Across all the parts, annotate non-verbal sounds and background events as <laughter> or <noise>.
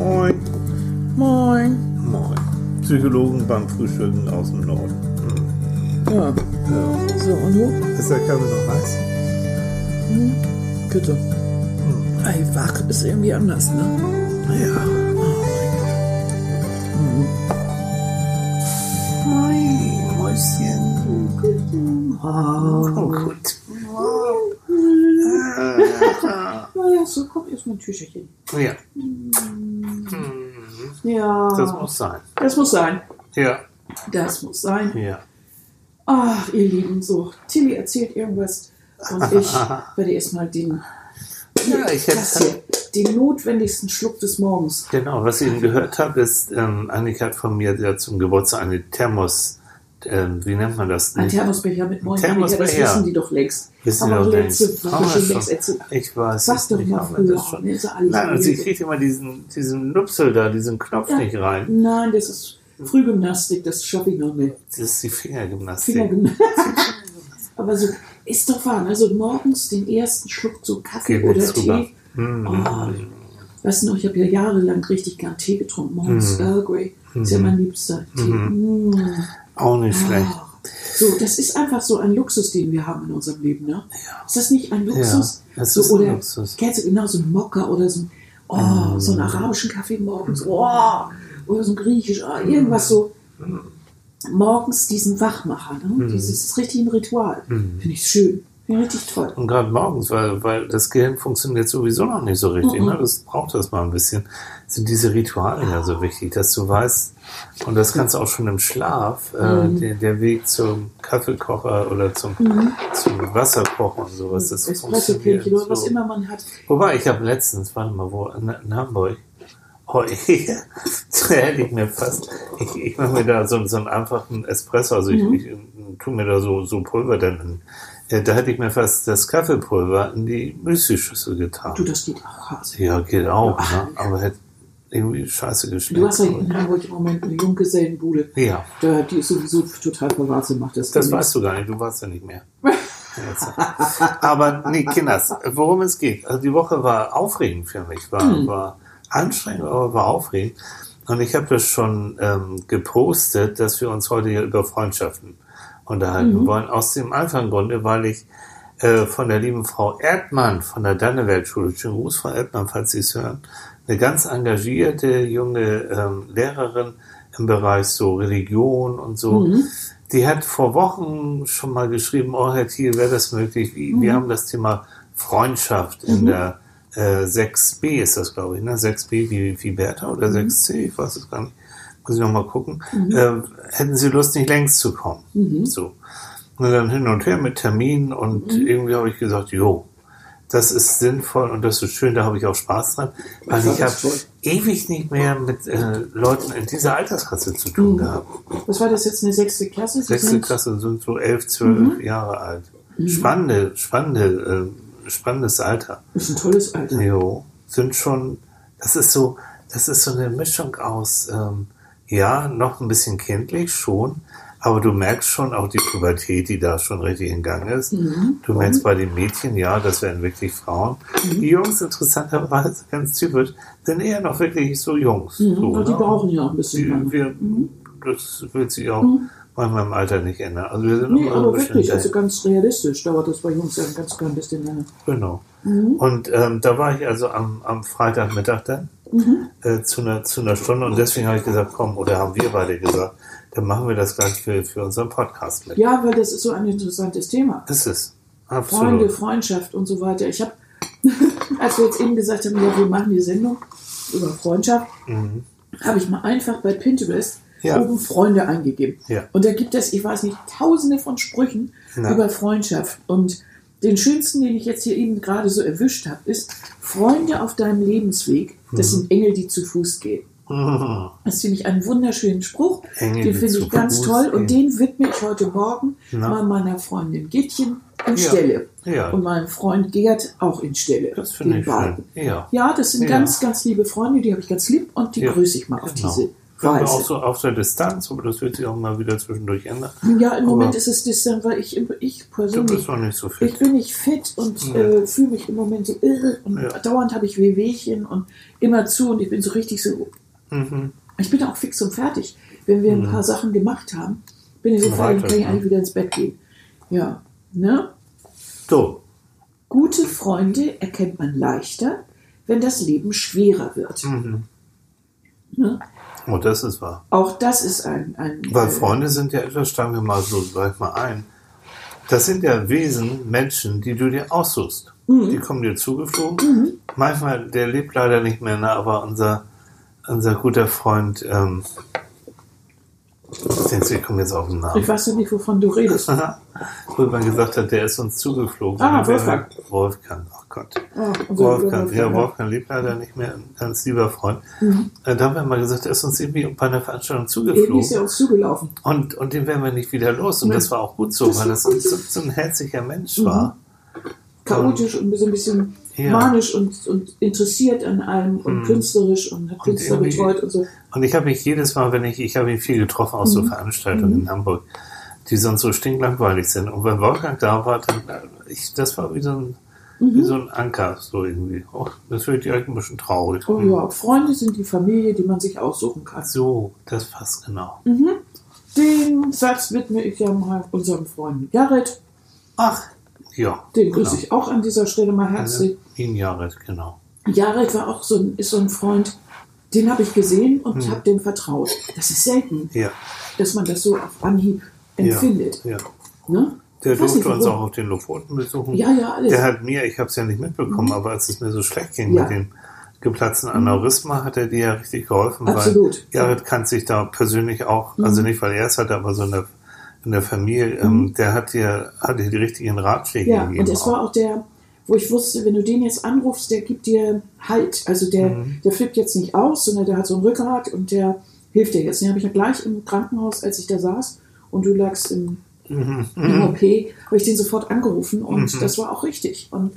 Moin. Moin. Moin. Psychologen beim Frühstücken aus dem Norden. Ja. Ja. So, und du? Ist der Kaffee noch heiß? Bitte. Ey, wach ist irgendwie anders, ne? Ja. Oh Moin, Mäuschen. Oh, gut. Naja, so, komm, erstmal ein Tücherchen. Ja, Ja. das muss sein. Das muss sein. Ja, Das muss sein. ja. Ach, ihr Lieben, so. Tilly erzählt irgendwas und ich <laughs> werde erstmal den, Ja, ich hätte. den notwendigsten Schluck des Morgens. Genau, was ich eben gehört habe, ist, ähm, Annika hat von mir ja zum Geburtstag eine Thermos, ähm, wie nennt man das? Ein Thermosbecher mit neun Thermosbecher. Das wissen die doch längst. Wissen Aber wir doch längst. Haben schon längst erzählt. Ich weiß Sag es doch mal das schon. Ne, Nein, sie gewesen. kriegt immer diesen, diesen Nupsel da, diesen Knopf Ja. nicht rein. Nein, das ist Frühgymnastik, das schaffe ich noch nicht. Das ist die Fingergymnastik. Fingergymnastik. <laughs> Aber so, ist doch wahr, also morgens den ersten Schluck so Kaffee Geht oder. Tee. Mm. Oh, weißt du noch, ich habe ja jahrelang richtig gern Tee getrunken, morgens Mhm. Earl Grey. Ist ja mein liebster Tee. Mm. Auch nicht schlecht. Ah. So, das ist einfach so ein Luxus, den wir haben in unserem Leben, ne? Ist das nicht ein Luxus? Ja, das so, ist ein oder, Luxus. Kennst du genau so einen Mokka oder so, ein- oh, so einen arabischen Kaffee morgens, oh, oder so ein griechisch, oh, irgendwas so. Morgens diesen Wachmacher, ne? Dieses ist richtig ein Ritual. Finde ich schön. Ich richtig toll. Und gerade morgens, weil, weil das Gehirn funktioniert sowieso noch nicht so richtig. Mhm. Ne? Das braucht das mal ein bisschen. Sind diese Rituale ja so wichtig, dass du weißt, und das kannst du auch schon im Schlaf, äh, Mhm. der, der Weg zum Kaffeekocher oder zum, zum Wasserkochen und sowas, das funktioniert. Oder was so. immer man hat. Wobei, ich habe letztens, warte mal, wo, in, in Hamburg, oh, <laughs> da hätte ich mir fast, ich, ich mache mir da so, so einen einfachen Espresso, also ich, ich tue mir da so, so Pulver dann in. Ja, da hätte ich mir fast das Kaffeepulver in die Müslischüssel getan. Du, das geht auch Hase. ja, geht auch, ne? aber hätte irgendwie scheiße geschmeckt. Du hast ja in Hamburg im Moment eine Junggesellenbude. ja, Da, die ist sowieso total verwahrt, macht das. das weißt du gar nicht, du warst ja nicht mehr. <laughs> Aber nee, Kinders, worum es geht. Also die Woche war aufregend für mich, war, Hm. war anstrengend, aber war aufregend. Und ich habe das schon ähm, gepostet, dass wir uns heute hier über Freundschaften unterhalten Mhm. wollen. Aus dem einfachen Grunde, weil ich äh, von der lieben Frau Erdmann von der Dannewelt-Schule, schönen Gruß, Frau Erdmann, falls Sie es hören, eine ganz engagierte junge ähm, Lehrerin im Bereich so Religion und so. Mhm. Die hat vor Wochen schon mal geschrieben, oh Herr Thiel, wäre das möglich? Wie, Mhm. Wir haben das Thema Freundschaft in der äh, 6b ist das, glaube ich, ne? 6b wie, wie Bertha oder Mhm. 6c, ich weiß es gar nicht. Muss ich noch mal gucken. Äh, hätten Sie Lust, nicht längst zu kommen? Mhm. So. Und dann hin und her mit Terminen und irgendwie habe ich gesagt, jo, das ist sinnvoll und das ist schön, da habe ich auch Spaß dran, weil ich habe ewig nicht mehr mit äh, Leuten in dieser Altersklasse zu tun gehabt. Was war das jetzt, eine sechste Klasse? Sie Sechste Klasse sind so elf, zwölf Jahre alt. Spannende, spannende, äh, spannendes Alter. Das ist ein tolles Alter. Jo, sind schon, das ist so, das ist so eine Mischung aus, ähm, ja, noch ein bisschen kindlich schon, aber du merkst schon auch die Pubertät, die da schon richtig in Gang ist. Du merkst bei den Mädchen, ja, das werden wirklich Frauen. Die Jungs, interessanterweise, ganz typisch, sind eher noch wirklich so Jungs. Mhm. So, die ne? brauchen ja auch ein bisschen Die, wir, Das wird sich auch bei meinem Alter nicht ändern. Also wir sind Nee, immer aber wirklich, also dahin. ganz realistisch dauert das bei Jungs ja ein ganz klein bisschen länger. Genau. Mhm. Und ähm, da war ich also am, am Freitagmittag dann Mhm. äh, zu, einer, zu einer Stunde und deswegen habe ich gesagt, komm, oder haben wir beide gesagt, dann machen wir das gleich für, für unseren Podcast mit. Ja, weil das ist so ein interessantes Thema. Das ist Freunde, absolut. Freundschaft und so weiter. Ich habe, <laughs> als wir jetzt eben gesagt haben, ja, wir machen die Sendung über Freundschaft, habe ich mal einfach bei Pinterest Mhm. Ja. oben Freunde eingegeben. Ja. Und da gibt es, ich weiß nicht, tausende von Sprüchen Ja. über Freundschaft. Und den schönsten, den ich jetzt hier eben gerade so erwischt habe, ist Freunde auf deinem Lebensweg. Das Mhm. sind Engel, die zu Fuß gehen. Das finde ich einen wunderschönen Spruch. Engel, den finde ich ganz Fuß toll. Und gehen. den widme ich heute Morgen Na. mal meiner Freundin Gittchen in Ja. Stelle. Ja. Und meinem Freund Gerd auch in Stelle. Das finde ich schön. beiden. Ja. Ja, das sind Ja. ganz, ganz liebe Freunde, die habe ich ganz lieb und die grüße ich mal auf Genau. diese Weiß auch ich. so auf der Distanz, aber das wird sich auch mal wieder zwischendurch ändern. Ja, im Aber- Moment ist es distant, weil ich, ich Du persönlich bist noch nicht so Ich fit. bin nicht fit und Ja. äh, fühle mich im Moment so irre und Ja. dauernd habe ich Wehwehchen und immer zu und ich bin so richtig so. Mhm. Ich bin auch fix und fertig. Wenn wir ein paar Sachen gemacht haben, bin ich so fertig, kann ich ne? eigentlich wieder ins Bett gehen. Ja, ne? So, Gute Freunde erkennt man leichter, wenn das Leben schwerer wird. mhm. Ne? Oh, das ist wahr. Auch das ist ein. ein Weil äh, Freunde sind ja etwas, steigen wir mal so gleich mal ein. Das sind ja Wesen, Menschen, die du dir aussuchst. Mhm. Die kommen dir zugeflogen. Manchmal, der lebt leider nicht mehr, ne, aber unser, unser guter Freund, ähm, ich komme jetzt auf den Namen. Ich weiß ja nicht, wovon du redest. <laughs> Wo man gesagt hat, der ist uns zugeflogen. Ah, Wolfgang. Wolfgang, ach Gott. Ah, Wolfgang, ja, Wolfgang. Lebt leider nicht mehr, ein ganz lieber Freund. Mhm. Äh, Da haben wir mal gesagt, er ist uns irgendwie bei einer Veranstaltung Eben ist zugeflogen. er uns zugelaufen. Und, und den werden wir nicht wieder los. Und Nein. das war auch gut so, Das weil das so. so ein herzlicher Mensch Mhm. war. chaotisch und so ein bisschen Ja. manisch und, und interessiert an allem und Mhm. künstlerisch und hat Künstler irgendwie- betreut und so. Und ich habe mich jedes Mal, wenn ich, ich habe ihn viel getroffen aus so Veranstaltungen in Hamburg, die sonst so stinklangweilig sind. Und wenn Wolfgang da war, dann, ich, das war wie so ein, wie so ein Anker, so irgendwie. Oh, das wird direkt ein bisschen traurig. Oh ja, Freunde sind die Familie, die man sich aussuchen kann. So, das passt genau. Den Satz widme ich ja mal unserem Freund Jared. Ach, ja. Den grüße genau. ich auch an dieser Stelle mal herzlich. Ihn Jared, genau. Jared war auch so ein, ist so ein Freund, den habe ich gesehen und Hm. habe dem vertraut. Das ist selten, Ja, dass man das so auf Anhieb empfindet. ja. Ne? Der durfte uns warum. auch auf den Lofoten besuchen. Ja, ja, alles. Der hat mir, ich habe es ja nicht mitbekommen, aber als es mir so schlecht ging Ja. mit dem geplatzten Aneurysma, hat er dir ja richtig geholfen. Absolut. Weil Jared kann sich da persönlich auch, also nicht weil er es hatte, aber so in der, in der Familie, ähm, der hat dir, hat dir die richtigen Ratschläge Ja, gegeben. und es war auch der, wo ich wusste, wenn du den jetzt anrufst, der gibt dir Halt. Also der, Mhm. der flippt jetzt nicht aus, sondern der hat so ein Rückgrat und der hilft dir jetzt. Den habe ich ja gleich im Krankenhaus, als ich da saß und du lagst im, Mhm. im OP, habe ich den sofort angerufen und das war auch richtig. Und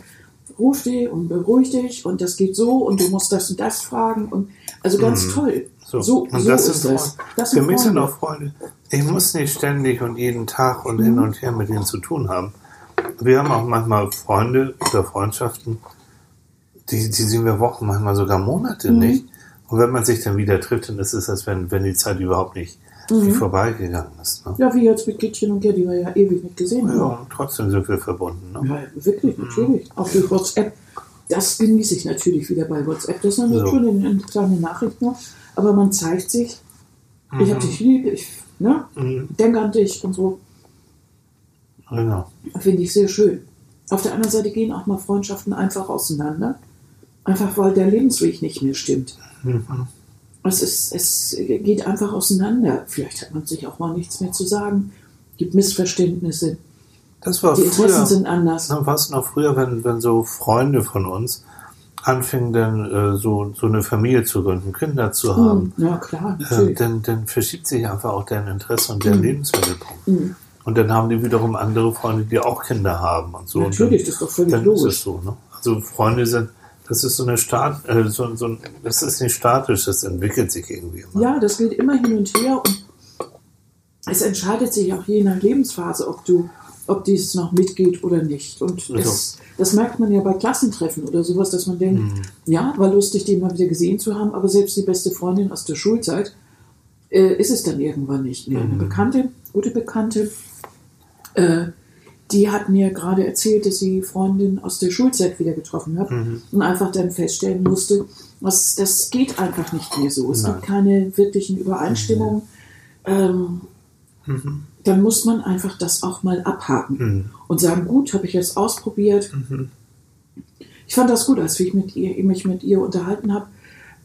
ruf dich und beruhig dich und das geht so und du musst das und das fragen und also ganz toll. So, So, und so das ist das. Das Für mich sind auch Freunde. Ich muss nicht ständig und jeden Tag und Mhm. hin und her mit denen zu tun haben. Wir haben auch manchmal Freunde oder Freundschaften, die, die sehen wir Wochen, manchmal sogar Monate Mhm. nicht. Und wenn man sich dann wieder trifft, dann ist es, als wenn, wenn die Zeit überhaupt nicht wie vorbeigegangen ist. Ne? Mhm. Ja, wie jetzt mit Kittchen und Gerd, die wir ja ewig nicht gesehen haben. Ja, und trotzdem sind wir verbunden. Ne? Ja, wirklich, natürlich. Auch durch WhatsApp. Das genieße ich natürlich wieder bei WhatsApp. Das sind So. schon eine, eine kleine Nachricht noch. Aber man zeigt sich, ich habe dich lieb, ich ne, Mhm. denke an dich und so. Genau. Finde ich sehr schön. Auf der anderen Seite gehen auch mal Freundschaften einfach auseinander. Einfach weil der Lebensweg nicht mehr stimmt. Mhm. Es, ist, es geht einfach auseinander. Vielleicht hat man sich auch mal nichts mehr zu sagen. Gibt Missverständnisse. Das war Die Interessen früher. sind anders. Na, was noch früher, wenn, wenn so Freunde von uns anfingen, dann äh, so, so eine Familie zu gründen, Kinder zu haben, Ja, klar, äh, dann, dann verschiebt sich einfach auch deren Interesse und deren Lebensmittelpunkt. Mhm. Und dann haben die wiederum andere Freunde, die auch Kinder haben und so. Natürlich, und das ist doch völlig dann, dann ist logisch. es so. Ne? Also Freunde sind, das ist so eine Stat, äh, so, so das ist nicht statisch, das entwickelt sich irgendwie immer. Ja, das geht immer hin und her und es entscheidet sich auch je nach Lebensphase, ob du, ob dies noch mitgeht oder nicht. Und es, das merkt man ja bei Klassentreffen oder sowas, dass man denkt, Mhm. ja, war lustig, den mal wieder gesehen zu haben, aber selbst die beste Freundin aus der Schulzeit äh, ist es dann irgendwann nicht mehr. Mhm. Eine Bekannte, gute Bekannte, äh, die hat mir gerade erzählt, dass sie Freundin aus der Schulzeit wieder getroffen hat Mhm. und einfach dann feststellen musste, was, das geht einfach nicht mehr so. Es Nein. gibt keine wirklichen Übereinstimmungen. Ähm, Mhm. Dann muss man einfach das auch mal abhaken Mhm. und sagen, gut, habe ich jetzt ausprobiert. Ich fand das gut, als ich mit ihr, mich mit ihr unterhalten habe,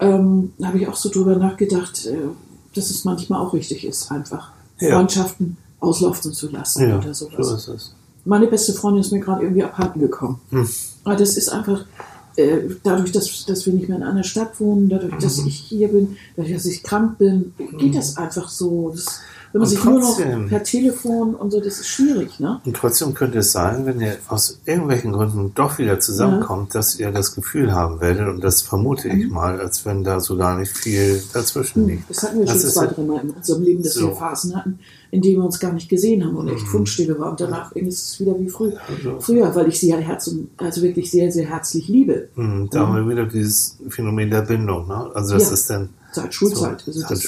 ähm, habe ich auch so drüber nachgedacht, äh, dass es manchmal auch richtig ist, einfach Ja. Freundschaften auslaufen zu lassen Ja, oder so sowas. es. Meine beste Freundin ist mir gerade irgendwie abhanden gekommen. Hm. Aber das ist einfach äh, dadurch, dass, dass wir nicht mehr in einer Stadt wohnen, dadurch, dass Mhm. ich hier bin, dadurch, dass ich krank bin, geht das einfach so. Das, Wenn man Und sich nur noch trotzdem- per Telefon und so, das ist schwierig, ne? Und trotzdem könnte es sein, wenn ihr aus irgendwelchen Gründen doch wieder zusammenkommt, dass ihr das Gefühl haben werdet, und das vermute Mhm. ich mal, als wenn da so gar nicht viel dazwischen liegt. Das hatten wir Das schon zwei, ja- dreimal in unserem Leben, dass So. Mhm. wir Phasen hatten, in denen wir uns gar nicht gesehen haben und echt Fundstille war. Und danach ist es wieder wie früh, Also- früher, weil ich sie ja Herz und, also wirklich sehr, sehr herzlich liebe. Hm, Da haben wir wieder dieses Phänomen der Bindung. Ne? Also das Ja. ist dann Seit Schulzeit. so, also seit das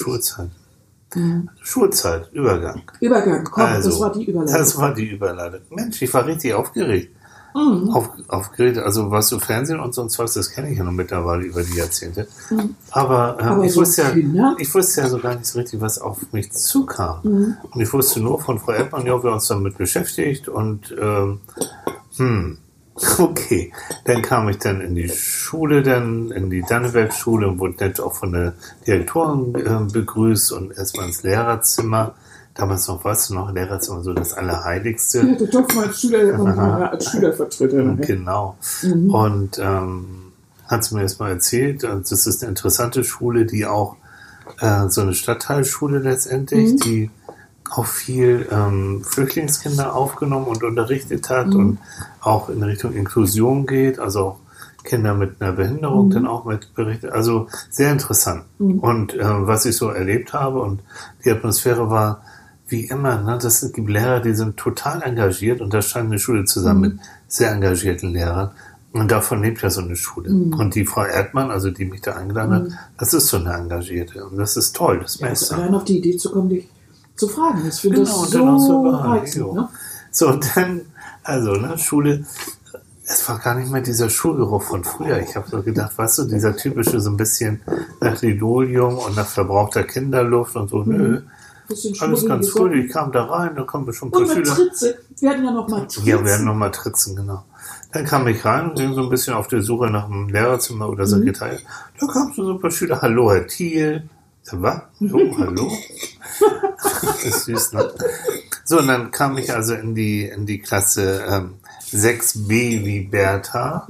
ist- Schulzeit. Schulzeit, Übergang. Übergang, komm, Also, das war die Überleitung. Das war die Überleitung. Mensch, ich war richtig aufgeregt. Mhm. Auf, aufgeregt, also was so Fernsehen und sonst was, das kenne ich ja noch mittlerweile über die Jahrzehnte. Aber, ähm, Mhm. Aber ich, so wusste ja, Kinder? ich wusste ja so gar nicht so richtig, was auf mich zukam. Mhm. Und ich wusste nur von Frau Erdmann, ja, wir haben uns damit beschäftigt und ähm, hm, <laughs> okay. Dann kam ich dann in die Schule, dann in die Danneberg-Schule und wurde nett auch von der Direktorin äh, begrüßt und erstmal ins Lehrerzimmer. Damals noch, weißt du noch, Lehrerzimmer so das Allerheiligste. Ja, du durfst mal als, Schüler, als Schülervertreter. Ne? Genau. Mhm. Und ähm, hat sie mir das mal erzählt. Und Das ist eine interessante Schule, die auch äh, so eine Stadtteilschule letztendlich, Mhm. die auch viel ähm, Flüchtlingskinder aufgenommen und unterrichtet hat Mhm. und auch in Richtung Inklusion geht, also auch Kinder mit einer Behinderung Mhm. dann auch mit berichtet. Also sehr interessant. Und äh, was ich so erlebt habe und die Atmosphäre war wie immer, ne, das gibt Lehrer, die sind total engagiert und da scheint eine Schule zusammen Mhm. mit sehr engagierten Lehrern. Und davon lebt ja so eine Schule. Mhm. Und die Frau Erdmann, also die mich da eingeladen hat, das ist so eine Engagierte. Und das ist toll, das Ja, du. allein auf die Idee zu kommen, dich zu fragen. Ich finde Genau, das und dann auch so so reizend. Ne? So, dann, also, ne, Schule, es war gar nicht mehr dieser Schulgeruch von früher. Ich habe so gedacht, weißt du, dieser typische so ein bisschen nach Linoleum und nach verbrauchter Kinderluft und so, nö. Bisschen Alles ganz gut. Ich kam da rein, da kommen bestimmt ein Und paar Schüler. Tritze. Wir hatten ja noch mal Tritzen. Ja, wir hatten noch mal Tritzen, genau. Dann kam ich rein und ging so ein bisschen auf der Suche nach einem Lehrerzimmer oder Sekretariat. Da kamen so ein paar Schüler. Hallo, Herr Thiel. Was? <laughs> Hallo, hallo? Das ist süß, ne? So, und dann kam ich also in die, in die Klasse ähm, 6b wie Bertha.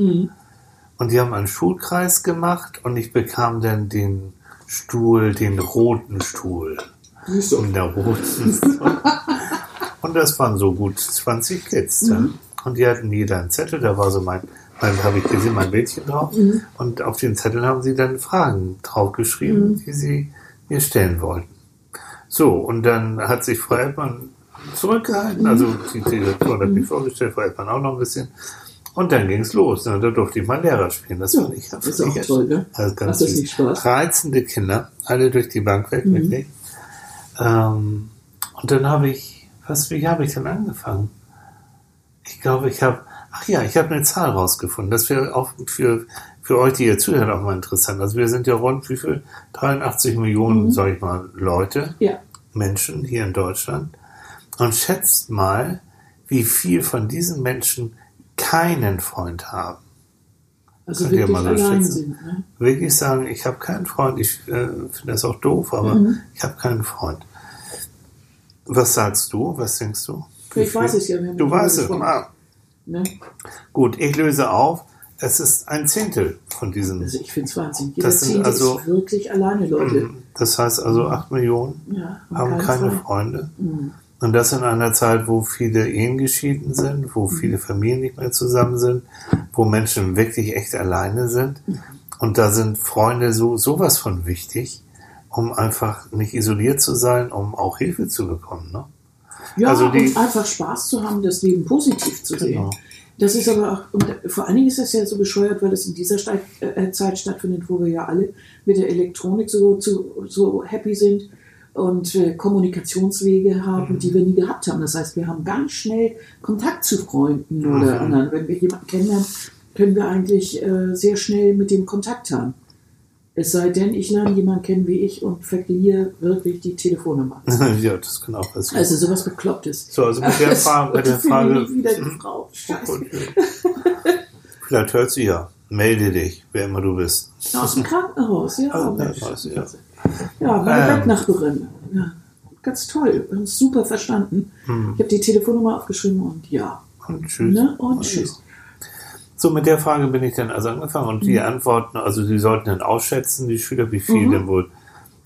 Und die haben einen Schulkreis gemacht und ich bekam dann den Stuhl, den roten Stuhl. Du. In der roten. Und das waren so gut 20 Kids dann. Und die hatten jeder einen Zettel, da war so mein, mein habe ich gesehen, mein Bildchen drauf. Und auf den Zettel haben sie dann Fragen draufgeschrieben, die sie mir stellen wollten. So, und dann hat sich Frau Erdmann zurückgehalten, also die Direktorin hat mich vorgestellt, Frau Erdmann auch noch ein bisschen. Und dann ging es los. Und da durfte ich mal Lehrer spielen. Das Ja, fand ich ist auch echt- toll, ne? Also ganz Macht das nicht Spaß? Reizende Kinder, alle durch die Bank weg, wirklich. Ähm, und dann habe ich, was, wie habe ich denn angefangen? Ich glaube, ich habe, ach ja, ich habe eine Zahl rausgefunden. Das wäre auch für, für euch, die ihr zuhört, auch mal interessant. Also wir sind ja rund, wie viel? 83 Millionen, sag ich mal, Leute, Ja. Menschen hier in Deutschland. Und schätzt mal, wie viel von diesen Menschen keinen Freund haben. Also Könnt ihr wirklich mal so sind. Ne? wirklich sagen, ich habe keinen Freund. Ich äh, finde das auch doof, aber Mhm. ich habe keinen Freund. Was sagst du? Was denkst du? Ich weiß es ja, Du weißt es. Ah, Ne? gut, ich löse auf. Es ist ein Zehntel von diesen. Also ich finde es Wahnsinn. Jeder Das sind also- ist wirklich alleine, Leute. Das heißt also, acht Millionen Ja, haben keine Freund. Freunde. Und das in einer Zeit, wo viele Ehen geschieden sind, wo viele Familien nicht mehr zusammen sind, wo Menschen wirklich echt alleine sind. Und da sind Freunde so sowas von wichtig, um einfach nicht isoliert zu sein, um auch Hilfe zu bekommen. Ne? Ja, Also die- und einfach Spaß zu haben, das Leben positiv zu sehen. Genau. Das ist aber auch, und vor allen Dingen ist das ja so bescheuert, weil es in dieser Stadt, äh, Zeit stattfindet, wo wir ja alle mit der Elektronik so, so, so happy sind und äh, Kommunikationswege haben, die wir nie gehabt haben. Das heißt, wir haben ganz schnell Kontakt zu Freunden oder Mhm. anderen. Wenn wir jemanden kennenlernen, können wir eigentlich äh, sehr schnell mit dem Kontakt haben. Es sei denn, ich lerne jemanden kennen wie ich und verliere wirklich die Telefonnummer. <laughs> ja, das kann auch passieren. Also sowas Beklopptes. so, also mit der Frage, mit der Frage wieder die Frau. Scheiße. vielleicht hört sie ja. Melde dich, wer immer du bist. Aus dem Krankenhaus, ja. Aus dem. Krankenhaus, ja. Ja, meine Ähm. Bettnachbarin. Ja. Ganz toll. Wir haben es super verstanden. Hm. Ich habe die Telefonnummer aufgeschrieben und ja. Und tschüss. Ne? Und tschüss. So, mit der Frage bin ich dann also angefangen und die Mhm. Antworten, also sie sollten dann ausschätzen, die Schüler, wie viel denn wohl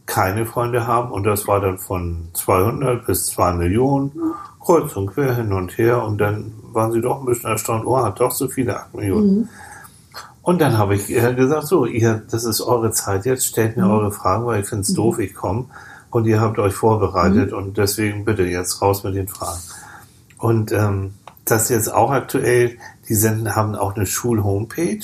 keine Freunde haben. Und das war dann von 200 bis 2 Millionen, kreuz und quer hin und her. Und dann waren sie doch ein bisschen erstaunt, oh, hat doch so viele 8 Millionen. Und dann habe ich gesagt, so, ihr, das ist eure Zeit jetzt, stellt mir eure Fragen, weil ich finde es doof, ich komme und ihr habt euch vorbereitet und deswegen bitte jetzt raus mit den Fragen. Und ähm, das jetzt auch aktuell, die senden, haben auch eine Schul-Homepage,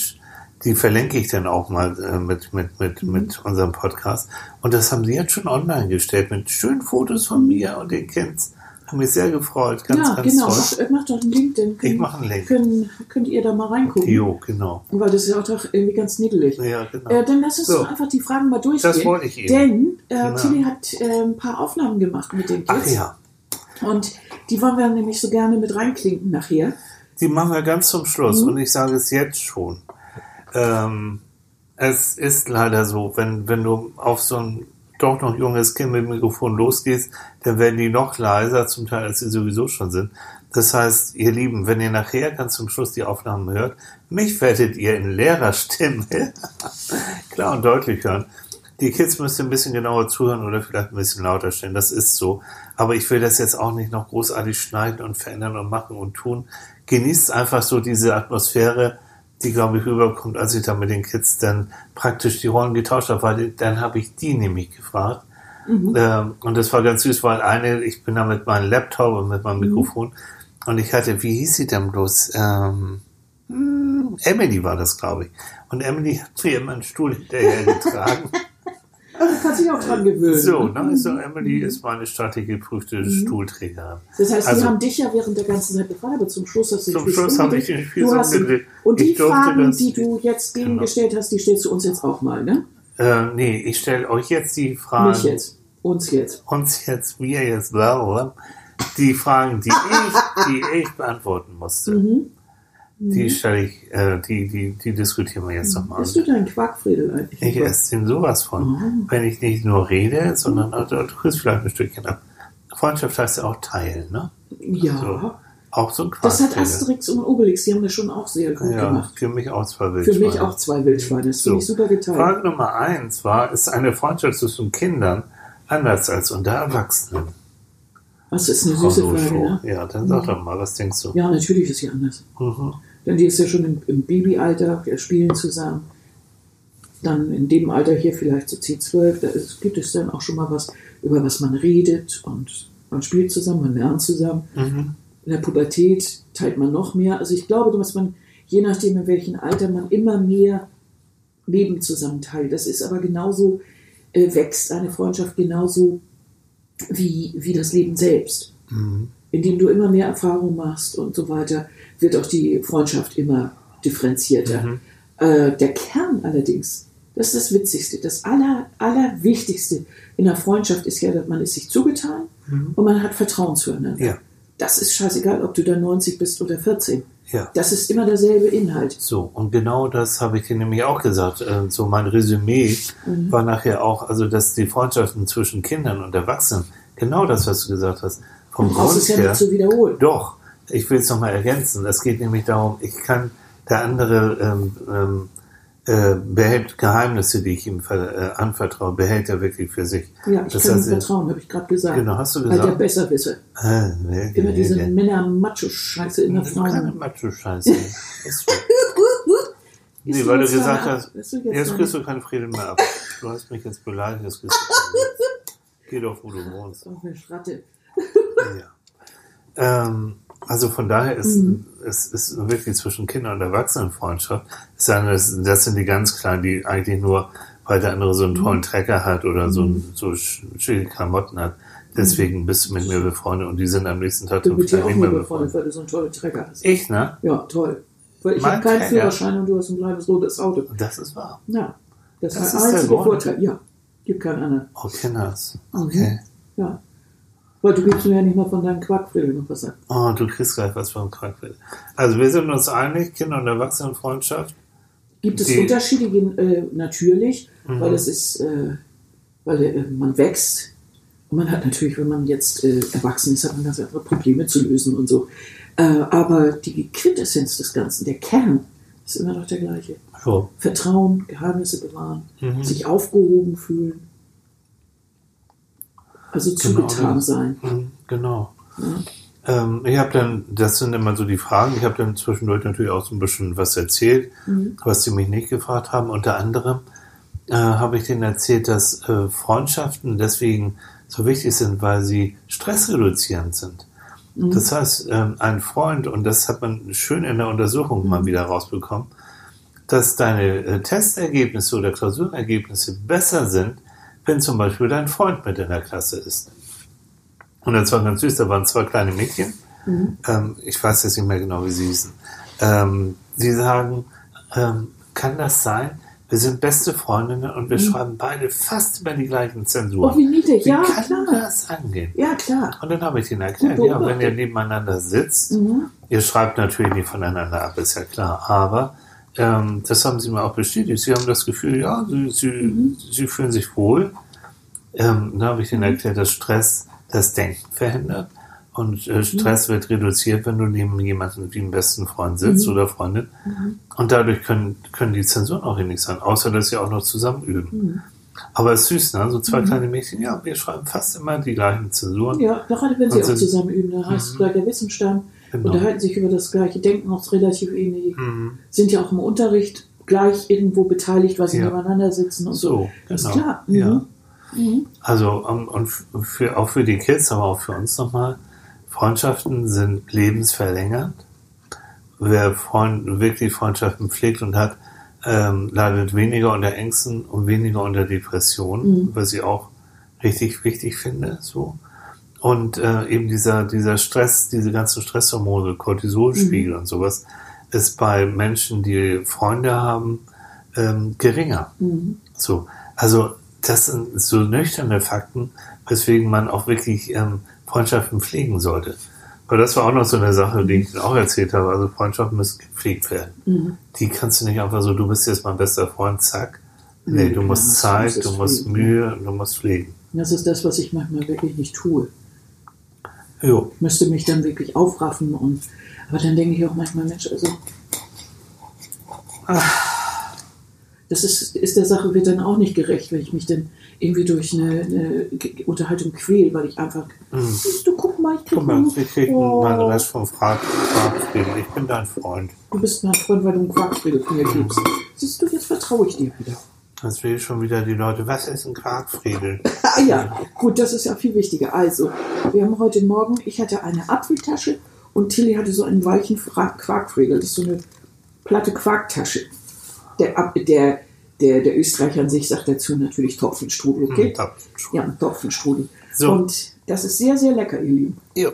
die verlinke ich dann auch mal äh, mit, mit, mit, mit unserem Podcast. Und das haben sie jetzt schon online gestellt mit schönen Fotos von mir und den Kids. Haben mich sehr gefreut, ganz, ja, ganz genau. toll. Mach, mach doch einen Link, dann Ich können, mache einen Link. können, könnt ihr da mal reingucken. Jo, genau. Weil das ist auch doch irgendwie ganz niedlich. Ja, genau. Äh, dann lass uns So. doch einfach die Fragen mal durchgehen. Das wollte ich eben. Denn äh, Ja. Tilly hat äh, ein paar Aufnahmen gemacht mit den Ach Kids. ja, Und die wollen wir nämlich so gerne mit reinklinken nachher. die machen wir ganz zum Schluss Mhm. und ich sage es jetzt schon. Ähm, es ist leider so, wenn, wenn du auf so ein doch noch junges Kind mit dem Mikrofon losgehst, dann werden die noch leiser, zum Teil, als sie sowieso schon sind. Das heißt, ihr Lieben, wenn ihr nachher ganz zum Schluss die Aufnahmen hört, mich werdet ihr in Lehrerstimme <laughs> klar und deutlich hören. Die Kids müsst ihr ein bisschen genauer zuhören oder vielleicht ein bisschen lauter stellen. Das ist so. Aber ich will das jetzt auch nicht noch großartig schneiden und verändern und machen und tun. Genießt einfach so diese Atmosphäre, die, glaube ich, rüberkommt, als ich da mit den Kids dann praktisch die Rollen getauscht habe, weil dann habe ich die nämlich gefragt. Ähm, und das war ganz süß, weil eine, ich bin da mit meinem Laptop und mit meinem Mikrofon und ich hatte, wie hieß sie denn bloß? Ähm, hm, Emily war das, glaube ich. Und Emily hat mir immer einen Stuhl hinterher <laughs> Also kannst dich auch dran gewöhnen. So, ne? so Emily ist meine staatlich geprüfte Stuhlträgerin. Das heißt, Also- die haben dich ja während der ganzen Zeit befragt, aber zum Schluss hast du Zum Schluss habe ich den Spieß du hast ihn. umgedreht. Und die Fragen, das- die du jetzt denen Genau. gestellt hast, die stellst du uns jetzt auch mal, ne? Äh, nee, ich stelle euch jetzt die Fragen. Nicht jetzt. Uns jetzt. Uns jetzt, wir jetzt, blablabla, die Fragen, die <laughs> ich, die ich beantworten musste. Mhm. Die stelle ich, äh, die, die, die diskutieren wir jetzt nochmal. Bist du dein Quarkfriedel eigentlich? Ich esse den sowas von. Wenn ich nicht nur rede, sondern auch, du kriegst vielleicht ein Stückchen ab. Freundschaft heißt ja auch teilen, ne? Ja. So. Auch so ein Das hat. Asterix und Obelix, die haben das schon auch sehr gut Ja, gemacht. für mich auch zwei Für Wildschweine. mich auch zwei Wildschweine. Das finde ich super geteilt. Frage Nummer eins war, ist eine Freundschaft zwischen Kindern anders als unter Erwachsenen? Das ist eine süße Frage, ne? Ja, dann sag doch mal, was denkst du? Ja, natürlich ist sie anders. Mhm. Denn die ist ja schon im, im Babyalter, wir spielen zusammen. Dann in dem Alter hier vielleicht so 10, 12, da ist, gibt es dann auch schon mal was, über was man redet und man spielt zusammen, man lernt zusammen. Mhm. In der Pubertät teilt man noch mehr. Also ich glaube, dass man, je nachdem in welchem Alter, man immer mehr Leben zusammen teilt. Das ist aber genauso, äh, wächst eine Freundschaft genauso wie, wie das Leben selbst. Mhm. Indem du immer mehr Erfahrung machst und so weiter, wird auch die Freundschaft immer differenzierter. Mhm. Äh, der Kern allerdings, das ist das Witzigste, das Aller, Allerwichtigste in der Freundschaft ist ja, dass man ist sich zugetan und man hat Vertrauen zueinander. Mhm. Ja, Das ist scheißegal, ob du da 90 bist oder 14. ja. Das ist immer derselbe Inhalt. So, und genau das habe ich dir nämlich auch gesagt. Äh, So mein Resümee Mhm. war nachher auch, also dass die Freundschaften zwischen Kindern und Erwachsenen, genau das, was du gesagt hast, vom Grund es ja her, nicht zu wiederholen. Doch, ich will es nochmal ergänzen. Es geht nämlich darum, ich kann, der andere ähm, ähm, äh, behält Geheimnisse, die ich ihm äh, anvertraue, behält er wirklich für sich. Ja, ich das kann ihm vertrauen, habe ich gerade gesagt. Genau, hast du Weil der gesagt? Besserwisser. Äh, nee, Immer nee, diese nee. Männer-Macho-Scheiße in der Keine Frauen. Macho-Scheiße. <laughs> Nee, weil du gesagt hast, jetzt jetzt kriegst du keine Frieden mehr ab. Du hast mich jetzt beleidigt, jetzt kriegst du keine. <laughs> Geh doch, wo du wohnst. Oh, eine Schratte. Ja. Ähm, also von daher ist Mhm. es ist wirklich zwischen Kinder- und Erwachsenenfreundschaft. Das, das sind die ganz kleinen, die eigentlich nur, weil der andere so einen Mhm. tollen Trecker hat oder so, ein- so sch- schöne Klamotten hat. Deswegen bist du mit mir befreundet und die sind am nächsten Tag zum nicht nur mehr befreundet, weil du so einen tollen Trecker hast. Ich, ne? Ja, toll. Weil ich habe keinen Trecker. Führerschein und du hast ein kleines rotes Auto. Das ist wahr. Ja, das, Das ist der einzige. Vorteil. Ja, gibt keinen anderen. Oh, Kinders. Mhm. Okay. Ja. Weil du gibst mir ja nicht mal von deinem Quarkfriedel noch was ab. Oh, du kriegst gleich was vom Krankheit. Also wir sind uns einig, Kinder- und Erwachsenenfreundschaft. Gibt es Unterschiede? Äh, natürlich, Mhm. weil es ist, äh, weil äh, man wächst. Und man hat natürlich, wenn man jetzt äh, erwachsen ist, hat man ganz andere Probleme zu lösen und so. Äh, aber die Quintessenz des Ganzen, der Kern, ist immer noch der gleiche. So. Vertrauen, Geheimnisse bewahren, Mhm. sich aufgehoben fühlen. Also Genau, zugetan das- sein. Mhm, Genau. Ähm, ich habe dann, das sind immer so die Fragen, ich habe dann zwischendurch natürlich auch so ein bisschen was erzählt, was sie mich nicht gefragt haben. Unter anderem äh, habe ich denen erzählt, dass äh, Freundschaften deswegen so wichtig sind, weil sie stressreduzierend sind. Das heißt, ähm, ein Freund, und das hat man schön in der Untersuchung mal wieder rausbekommen, dass deine äh, Testergebnisse oder Klausurenergebnisse besser sind, wenn zum Beispiel dein Freund mit in der Klasse ist. Und das war ganz süß, da waren zwei kleine Mädchen. Ähm, ich weiß jetzt nicht mehr genau, wie sie hießen. Ähm, sie sagen, ähm, kann das sein? Wir sind beste Freundinnen und wir schreiben beide fast immer die gleichen Zensuren. Oh, wie niedlich. Wie Ja, kann klar. das angehen? Ja, klar. Und dann habe ich ihnen erklärt, ja, wenn ihr nebeneinander sitzt, Mhm. ihr schreibt natürlich nicht voneinander ab, ist ja klar, aber ähm, das haben sie mir auch bestätigt. Sie haben das Gefühl, ja, sie, sie, Mhm. sie fühlen sich wohl. Ähm, dann habe ich ihnen erklärt, dass Stress das Denken verhindert und äh, Stress wird reduziert, wenn du neben jemandem wie einem besten Freund sitzt oder Freundin. Und dadurch können, können die Zensuren auch wenig sein, außer dass sie auch noch zusammen üben. Aber es ist süß, ne? So zwei kleine Mädchen, ja, wir schreiben fast immer die gleichen Zensuren. Ja, gerade wenn sie auch zusammen üben, da heißt es gleich der Wissensstand, Genau. unterhalten sich über das gleiche Denken, auch relativ ähnlich, Mhm. sind ja auch im Unterricht gleich irgendwo beteiligt, weil sie Ja. nebeneinander sitzen und so. So, Ist genau. klar. Mhm. Ja. Also um, und für, auch für die Kids, aber auch für uns nochmal, Freundschaften sind lebensverlängernd. Wer Freund, wirklich Freundschaften pflegt und hat, ähm, leidet weniger unter Ängsten und weniger unter Depressionen, was ich auch richtig wichtig finde. So. Und äh, eben dieser, dieser Stress, diese ganzen Stresshormone, Cortisolspiegel und sowas, ist bei Menschen, die Freunde haben, ähm, geringer. So, also das sind so nüchterne Fakten, weswegen man auch wirklich ähm, Freundschaften pflegen sollte. Aber das war auch noch so eine Sache, die ich auch erzählt habe. Also Freundschaften müssen gepflegt werden. Die kannst du nicht einfach so, du bist jetzt mein bester Freund, zack. Nee, du musst Zeit, du musst. Mühe, du musst pflegen. Das ist das, was ich manchmal wirklich nicht tue. Ich müsste mich dann wirklich aufraffen und aber dann denke ich auch manchmal, Mensch, also ah, das ist, ist der Sache wird dann auch nicht gerecht, wenn ich mich dann irgendwie durch eine, eine Unterhaltung quäle, weil ich einfach, siehst du, guck mal, ich krieg Guck mal, wir kriegen oh, mal den Rest vom Fragfrieden. Ich bin dein Freund. Du bist mein Freund, weil du einen Quarkfriede von mir gibst. Siehst du, jetzt vertraue ich dir wieder. Jetzt will schon wieder die Leute, was ist ein Quarkfriedel? <laughs> Ah ja, gut, das ist ja viel wichtiger. Also, wir haben heute Morgen, ich hatte eine Apfeltasche und Tilly hatte so einen weichen Quarkfriegel. Das ist so eine platte Quarktasche. Der, der, der, der Österreicher an sich sagt dazu natürlich Topfenstrudel, okay? Hm, top. Ja, Topfenstrudel. So. Und das ist sehr, sehr lecker, ihr Lieben. Ich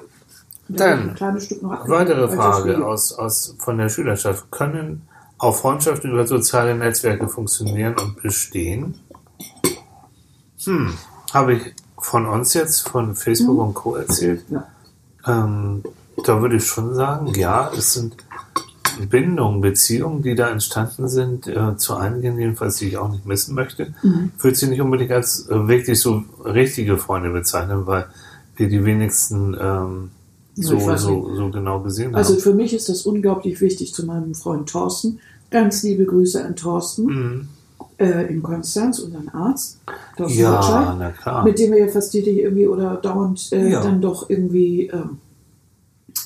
Dann ein kleines Stück noch Apfel- Weitere Frage aus, aus, von der Schülerschaft. Können auch Freundschaften über soziale Netzwerke funktionieren und bestehen? Hm, habe ich von uns jetzt, von Facebook und Co. erzählt? Ja. Ähm, da würde ich schon sagen, ja, es sind Bindungen, Beziehungen, die da entstanden sind, äh, zu einigen jedenfalls, die ich auch nicht missen möchte. Ich würde sie nicht unbedingt als äh, wirklich so richtige Freunde bezeichnen, weil wir die wenigsten ähm, so, so, so genau gesehen Also haben. für mich ist das unglaublich wichtig zu meinem Freund Thorsten. Ganz liebe Grüße an Thorsten Mhm. äh, in Konstanz, unseren Arzt. Thorsten Ja, Gottschalk, na klar. Mit dem wir ja fast täglich irgendwie oder dauernd äh, Ja. dann doch irgendwie ähm,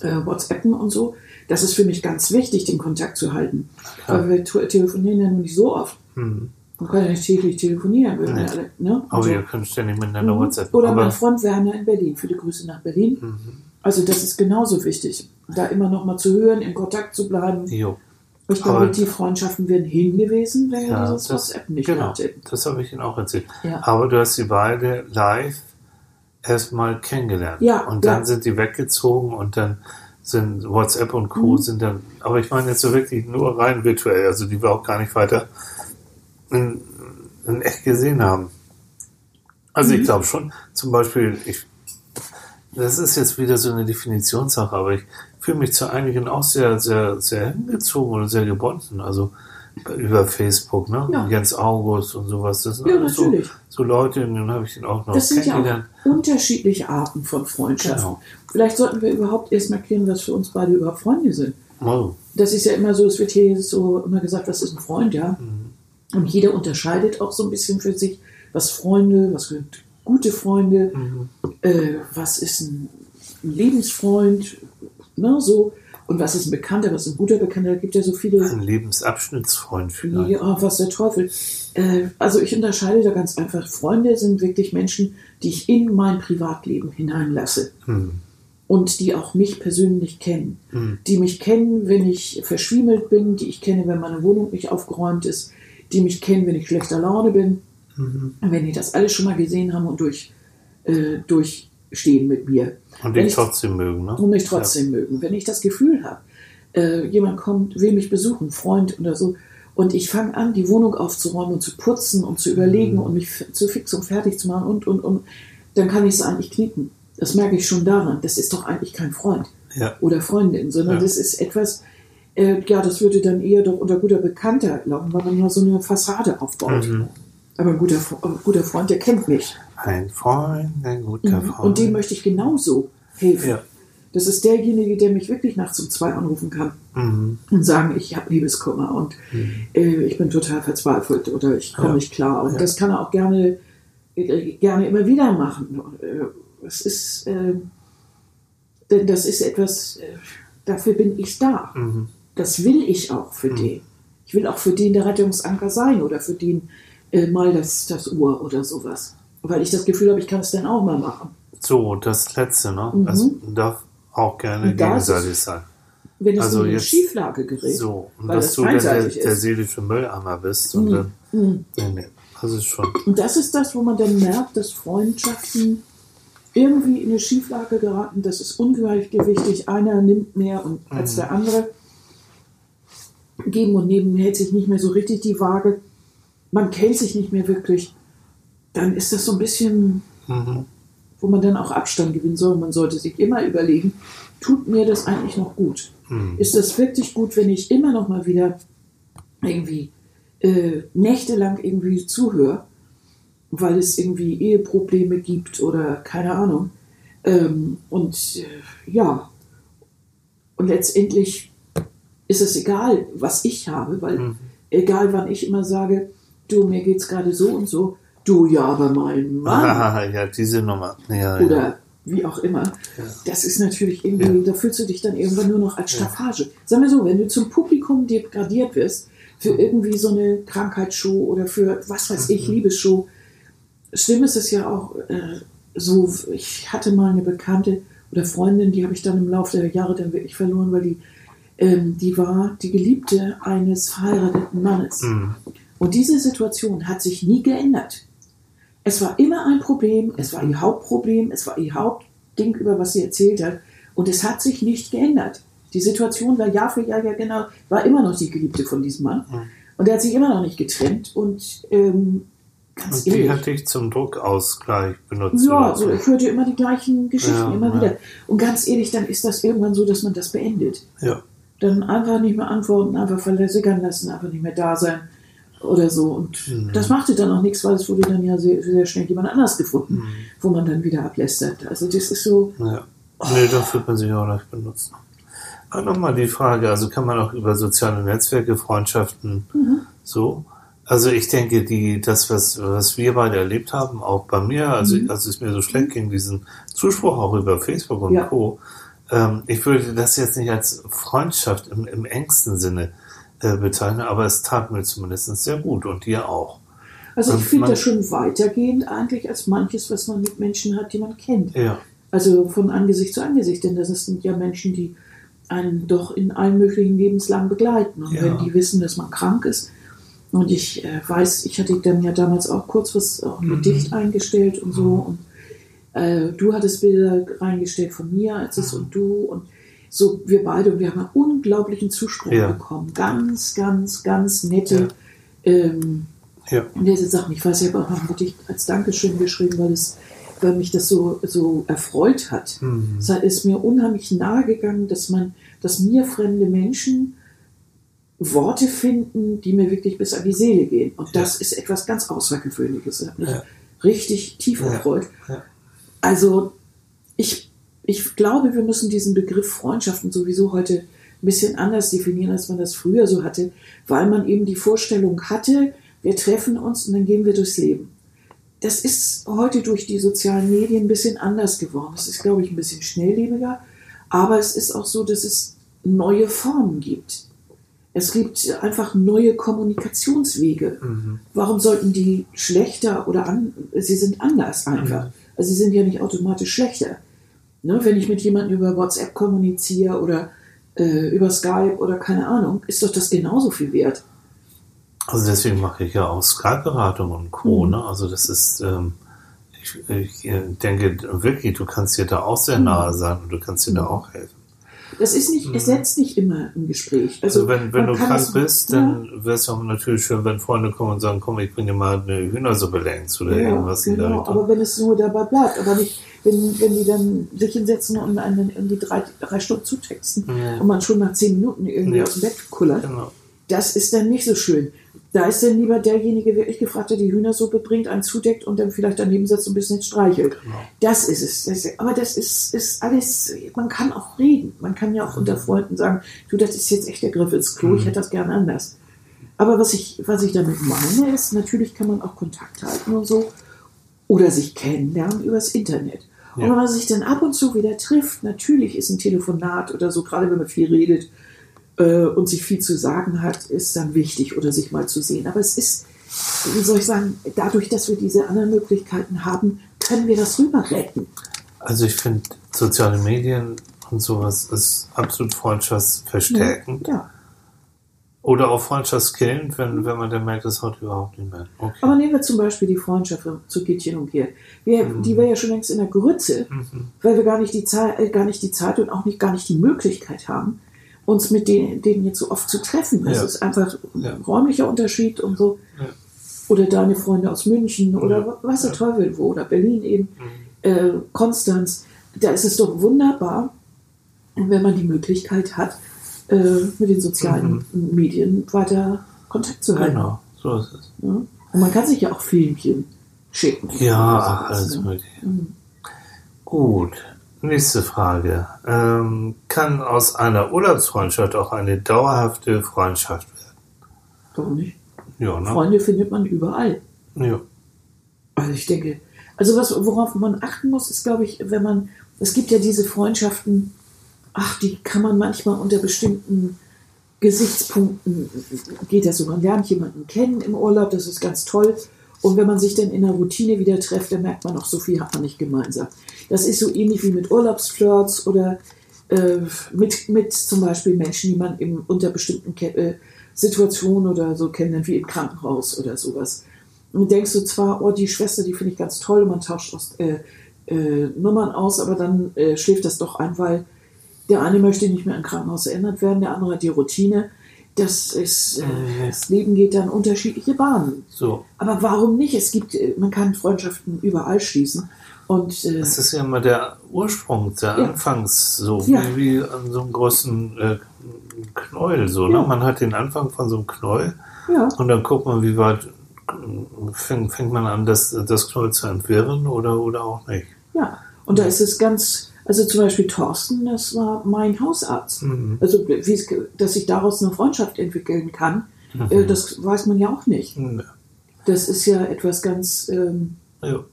äh, WhatsAppen und so. Das ist für mich ganz wichtig, den Kontakt zu halten. Klar. Weil wir te- telefonieren ja nur nicht so oft. Mhm. Man kann ja nicht täglich telefonieren. Wir Nee. ja alle, ne? Aber Also- ihr könnt ständig miteinander Mhm. WhatsApp. Oder mein Freund Werner in Berlin. Viele Grüße nach Berlin. Mhm. Also das ist genauso wichtig, da immer noch mal zu hören, in Kontakt zu bleiben. jo. Ich glaube, die Freundschaften wären hin gewesen, wenn wir Ja, dieses das, WhatsApp nicht genau, hätten. das habe ich Ihnen auch erzählt. Ja. Aber du hast sie beide live erstmal kennengelernt. Ja, Und dann ja. sind die weggezogen und dann sind WhatsApp und Co. Mhm. sind dann, aber ich meine jetzt so wirklich nur rein virtuell, also die wir auch gar nicht weiter in, in echt gesehen haben. Also Mhm. ich glaube schon, zum Beispiel, ich, das ist jetzt wieder so eine Definitionssache, aber ich fühle mich zu einigen auch sehr, sehr, sehr hingezogen oder sehr gebunden. Also über Facebook, ne? Ja. Jens August und sowas. Das sind Ja, alles so, so Leute, und dann habe ich den auch noch Das sind ja auch unterschiedliche Arten von Freundschaften. Genau. Vielleicht sollten wir überhaupt erst mal klären, was für uns beide überhaupt Freunde sind. Oh, Das ist ja immer so, es wird hier so immer gesagt, was ist ein Freund, ja. Mhm. Und jeder unterscheidet auch so ein bisschen für sich, was Freunde, was gute Freunde, äh, was ist ein Lebensfreund, ne, so. Und was ist ein Bekannter, was ist ein guter Bekannter? Da gibt ja so viele. Ein Lebensabschnittsfreund vielleicht. Ja, was der Teufel. Äh, also ich unterscheide da ganz einfach. Freunde sind wirklich Menschen, die ich in mein Privatleben hineinlasse. Hm. Und die auch mich persönlich kennen. Die mich kennen, wenn ich verschwiemelt bin, die ich kenne, wenn meine Wohnung nicht aufgeräumt ist, die mich kennen, wenn ich schlechter Laune bin. Mhm. Wenn die das alles schon mal gesehen haben und durch, äh, durchstehen mit mir. Und dich ich- trotzdem mögen, ne? und mich trotzdem mögen. Wenn ich das Gefühl habe, äh, jemand kommt, will mich besuchen, Freund oder so, und ich fange an, die Wohnung aufzuräumen und zu putzen und zu überlegen und mich zu fix und fertig zu machen und, und, und, dann kann ich es eigentlich knicken. Das merke ich schon daran. Das ist doch eigentlich kein Freund Ja. oder Freundin, sondern Ja. das ist etwas, äh, ja, das würde dann eher doch unter guter Bekannter laufen, weil man ja so eine Fassade aufbaut. Mhm. Aber ein guter, ein guter Freund, der kennt mich. Ein Freund, ein guter Freund. Mhm. Und dem möchte ich genauso helfen. Ja. Das ist derjenige, der mich wirklich nachts um zwei anrufen kann Mhm. und sagen, ich habe Liebeskummer und äh, ich bin total verzweifelt oder ich komme Ja. nicht klar. Und Ja. das kann er auch gerne, äh, gerne immer wieder machen. Äh, Es ist, äh, denn das ist etwas, äh, dafür bin ich da. Mhm. Das will ich auch für den. Ich will auch für den der Rettungsanker sein oder für den äh, mal das, das Uhr oder sowas. Weil ich das Gefühl habe, ich kann es dann auch mal machen. So, das letzte, ne? Mhm. Das darf auch gerne gegenseitig sein. Wenn es Also in eine jetzt- Schieflage gerät, So, und weil dass das du dann der, der seelische Mülleimer bist und Mhm. dann. Mhm. Nee, nee, das ist schon. Und das ist das, wo man dann merkt, dass Freundschaften irgendwie in eine Schieflage geraten. Das ist ungleichgewichtig. Einer nimmt mehr und, als der andere. Geben und nehmen hält sich nicht mehr so richtig die Waage. Man kennt sich nicht mehr wirklich. Dann ist das so ein bisschen, Mhm. wo man dann auch Abstand gewinnen soll. Man sollte sich immer überlegen, tut mir das eigentlich noch gut? Mhm. Ist das wirklich gut, wenn ich immer noch mal wieder irgendwie äh, nächtelang irgendwie zuhöre, weil es irgendwie Eheprobleme gibt oder keine Ahnung. Ähm, und äh, ja, und letztendlich ist es egal, was ich habe, weil Mhm. egal wann ich immer sage, du, mir geht's gerade so und so, du ja, aber mein Mann Ah, ja, diese Nummer. Ja, oder ja. wie auch immer. Ja. Das ist natürlich irgendwie, da fühlst du dich dann irgendwann nur noch als Staffage. Sag mal so, wenn du zum Publikum degradiert wirst, für irgendwie so eine Krankheitsshow oder für was weiß ich, Mhm. Liebesshow, schlimm ist es ja auch äh, so, ich hatte mal eine Bekannte oder Freundin, die habe ich dann im Laufe der Jahre dann wirklich verloren, weil die, ähm, die war die Geliebte eines verheirateten Mannes. Mhm. Und diese Situation hat sich nie geändert. Es war immer ein Problem, es war ihr Hauptproblem, es war ihr Hauptding, über was sie erzählt hat. Und es hat sich nicht geändert. Die Situation war Jahr für Jahr ja genau, war immer noch die Geliebte von diesem Mann. Mhm. Und er hat sich immer noch nicht getrennt. Und ähm, Und die ehrlich. hat dich zum Druckausgleich benutzt. Ja, so. ich hörte immer die gleichen Geschichten, Ja, immer ja. wieder. Und ganz ehrlich, dann ist das irgendwann so, dass man das beendet. ja. Dann einfach nicht mehr antworten, einfach verlässern lassen, einfach nicht mehr da sein oder so. Und Mhm. das machte dann auch nichts, weil es wurde dann ja sehr, sehr schnell jemand anders gefunden, Mhm. wo man dann wieder ablästert. Also das ist so, Ja. Nee, da fühlt man sich auch leicht benutzt. Aber nochmal die Frage, also kann man auch über soziale Netzwerke, Freundschaften Mhm. so? Also ich denke, die, das, was, was wir beide erlebt haben, auch bei mir, also Mhm. als es mir so schlecht ging, diesen Zuspruch auch über Facebook und Ja. Co., ähm, ich würde das jetzt nicht als Freundschaft im, im engsten Sinne äh, bezeichnen, aber es tat mir zumindest sehr gut und dir auch. also ich finde das schon weitergehend eigentlich als manches, was man mit Menschen hat, die man kennt. Ja. Also von Angesicht zu Angesicht, denn das sind ja Menschen, die einen doch in allen möglichen Lebenslagen begleiten. Und Ja. wenn die wissen, dass man krank ist, und ich äh, weiß, ich hatte dann ja damals auch kurz was, auch Mhm. Gedicht eingestellt und so, und äh, du hattest Bilder reingestellt von mir, als es Mhm. und du, und so wir beide, und wir haben einen unglaublichen Zuspruch Ja. bekommen. Ganz, ganz, ganz nette, ähm, Ja. nette Sachen. Ich weiß, ich habe auch noch Gedicht als Dankeschön geschrieben, weil, es, weil mich das so, so erfreut hat. Mhm. Es ist mir unheimlich nahe gegangen, dass man, dass mir fremde Menschen Worte finden, die mir wirklich bis an die Seele gehen. Und das ist etwas ganz Außergewöhnliches. Das hat mich Ja. richtig tief Ja. erfreut. Ja. Also ich, ich glaube, wir müssen diesen Begriff Freundschaften sowieso heute ein bisschen anders definieren, als man das früher so hatte, weil man eben die Vorstellung hatte, wir treffen uns und dann gehen wir durchs Leben. das ist heute durch die sozialen Medien ein bisschen anders geworden. Es ist, glaube ich, ein bisschen schnelllebiger, aber es ist auch so, dass es neue Formen gibt. Es gibt einfach neue Kommunikationswege. Mhm. Warum sollten die schlechter oder an, sie sind anders einfach. Mhm. Also sie sind ja nicht automatisch schlechter. Ne, wenn ich mit jemandem über WhatsApp kommuniziere oder äh, über Skype oder keine Ahnung, ist doch das genauso viel wert. Also deswegen mache ich ja auch Skype-Beratung und Co. Mhm. Ne? Also das ist, ähm, ich, ich äh, denke wirklich, du kannst dir da auch sehr Mhm. nahe sein und du kannst dir da auch helfen. Das ist nicht, es setzt nicht immer ein Gespräch. Mhm. Also wenn, wenn du krank bist, dann wäre es auch natürlich schön, wenn Freunde kommen und sagen, komm, ich bringe dir mal eine Hühnersuppe längst oder ja, irgendwas in der genau, Richtung. aber wenn es nur dabei bleibt, aber nicht, wenn, wenn die dann sich hinsetzen und einen irgendwie drei, drei Stunden zutexten Ja. und man schon nach zehn Minuten irgendwie Ja. aus dem Bett kullert, Genau. das ist dann nicht so schön. Da ist dann lieber derjenige wirklich gefragt, der die Hühnersuppe bringt, einen zudeckt und dann vielleicht daneben sitzt und ein bisschen streichelt. Genau. Das ist es. Das ist, aber das ist, ist alles, man kann auch reden. Man kann ja auch unter Freunden sagen, du, das ist jetzt echt der Griff ins Klo, ich hätte das gerne anders. Aber was ich, was ich damit meine, ist, natürlich kann man auch Kontakt halten und so oder sich kennenlernen übers Internet. Und Ja. wenn man sich dann ab und zu wieder trifft, natürlich ist ein Telefonat oder so, gerade wenn man viel redet äh, und sich viel zu sagen hat, ist dann wichtig oder sich mal zu sehen. Aber es ist, wie soll ich sagen, dadurch, dass wir diese anderen Möglichkeiten haben, können wir das rüber retten. Also ich finde soziale Medien und sowas ist absolut freundschaftsverstärkend. Ja. Oder auch freundschaftskillend, wenn, wenn man dann merkt, das haut überhaupt nicht mehr. Okay. Aber nehmen wir zum Beispiel die Freundschaft zu Gittchen und Gerd. Wir, Die wäre ja schon längst in der Grütze, Mhm. weil wir gar nicht, die Zeit, äh, gar nicht die Zeit und auch nicht, gar nicht die Möglichkeit haben, uns mit denen, denen jetzt so oft zu treffen. Das Ja. ist einfach ein Ja. räumlicher Unterschied und so. Ja. Oder deine Freunde aus München oder Ja. was der. Teufel wo, oder Berlin eben, Mhm. äh, Konstanz. Da ist es doch wunderbar, wenn man die Möglichkeit hat, äh, mit den sozialen Medien weiter Kontakt zu halten. Genau, so ist es. Ja? Und man kann sich ja auch Filmchen schicken. Ja, alles mögliche. Mhm. Gut, nächste Frage. Ähm, kann aus einer Urlaubsfreundschaft auch eine dauerhafte Freundschaft werden? Warum nicht? Ja, ne? Freunde findet man überall. Ja. Also ich denke, also was, worauf man achten muss, ist, glaube ich, wenn man, es gibt ja diese Freundschaften, ach, die kann man manchmal unter bestimmten Gesichtspunkten, geht das so, man lernt jemanden kennen im Urlaub, das ist ganz toll. Und wenn man sich dann in der Routine wieder trifft, dann merkt man auch, so viel hat man nicht gemeinsam. Das ist so ähnlich wie mit Urlaubsflirts oder äh, mit, mit zum Beispiel Menschen, die man im, unter bestimmten Ke äh, Situationen oder so kennenlernt, wie im Krankenhaus oder sowas. Und denkst du zwar, oh, die Schwester, die finde ich ganz toll, und man tauscht aus, äh, äh, Nummern aus, aber dann äh, schläft das doch ein, weil der eine möchte nicht mehr im Krankenhaus erinnert werden, der andere hat die Routine. Das ist, äh, das Leben geht dann unterschiedliche Bahnen. So. Aber warum nicht? Es gibt, äh, man kann Freundschaften überall schließen. Und äh, Das ist ja immer der Ursprung, der Ja. Anfangs, so Ja. wie, wie an so einem großen äh, Knäuel. So, Ja. ne? Man hat den Anfang von so einem Knäuel und dann guckt man, wie weit fängt, fängt man an, das, das Knäuel zu entwirren oder, oder auch nicht. ja. Und da ist es ganz, also zum Beispiel Thorsten, das war mein Hausarzt. Mhm. Also, dass sich daraus eine Freundschaft entwickeln kann, äh, das weiß man ja auch nicht. Ja. Das ist ja etwas ganz ähm, Ja.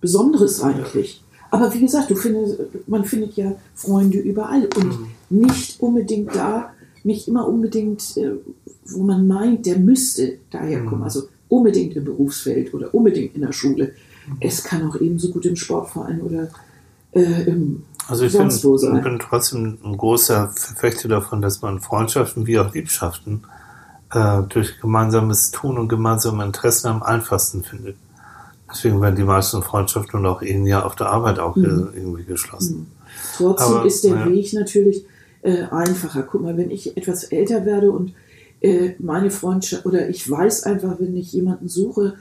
Besonderes eigentlich. Aber wie gesagt, du findest, man findet ja Freunde überall und Mhm. nicht unbedingt da, nicht immer unbedingt, äh, wo man meint, der müsste daherkommen. Mhm. Also unbedingt im Berufsfeld oder unbedingt in der Schule. Mhm. Es kann auch ebenso gut im Sportverein oder äh, im Also ich bin, bin trotzdem ein großer Verfechter davon, dass man Freundschaften wie auch Liebschaften äh, durch gemeinsames Tun und gemeinsame Interessen am einfachsten findet. Deswegen werden die meisten Freundschaften und auch Ehen ja auf der Arbeit auch Mhm. ge- irgendwie geschlossen. Trotzdem Aber, ist der ja. Weg natürlich äh, einfacher. Guck mal, wenn ich etwas älter werde und äh, meine Freundschaft oder ich weiß einfach, wenn ich jemanden suche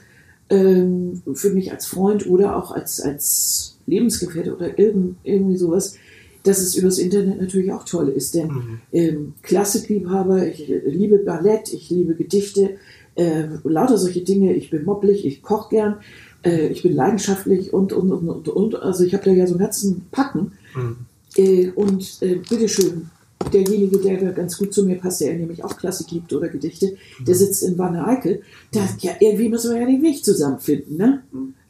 ähm, für mich als Freund oder auch als, als Lebensgefährte oder irgend, irgendwie sowas, dass es übers Internet natürlich auch toll ist. Denn Mhm. ähm, Klassikliebhaber, ich liebe Ballett, ich liebe Gedichte, äh, lauter solche Dinge. Ich bin moppelig, ich koche gern, äh, ich bin leidenschaftlich und, und, und, und, und. Also ich habe da ja so einen ganzen Packen. Mhm. Äh, und äh, bitteschön, derjenige, der da ganz gut zu mir passt, der nämlich auch Klassik liebt oder Gedichte, der sitzt in Wanne Eickel. Da, ja, irgendwie müssen wir ja den Weg zusammenfinden, ne?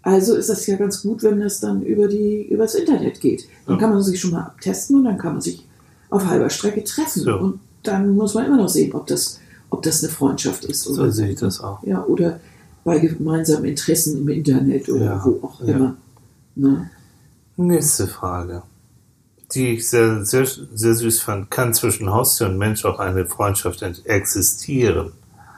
Also ist das ja ganz gut, wenn das dann über die übers Internet geht. Dann Ja. kann man sich schon mal abtesten und dann kann man sich auf halber Strecke treffen. So. Und dann muss man immer noch sehen, ob das, ob das eine Freundschaft ist. So Oder, sehe ich das auch. ja, oder bei gemeinsamen Interessen im Internet oder Ja, wo auch ja. immer. Ne? Nächste Frage, die ich sehr, sehr, sehr süß fand. Kann zwischen Haustier und Mensch auch eine Freundschaft existieren?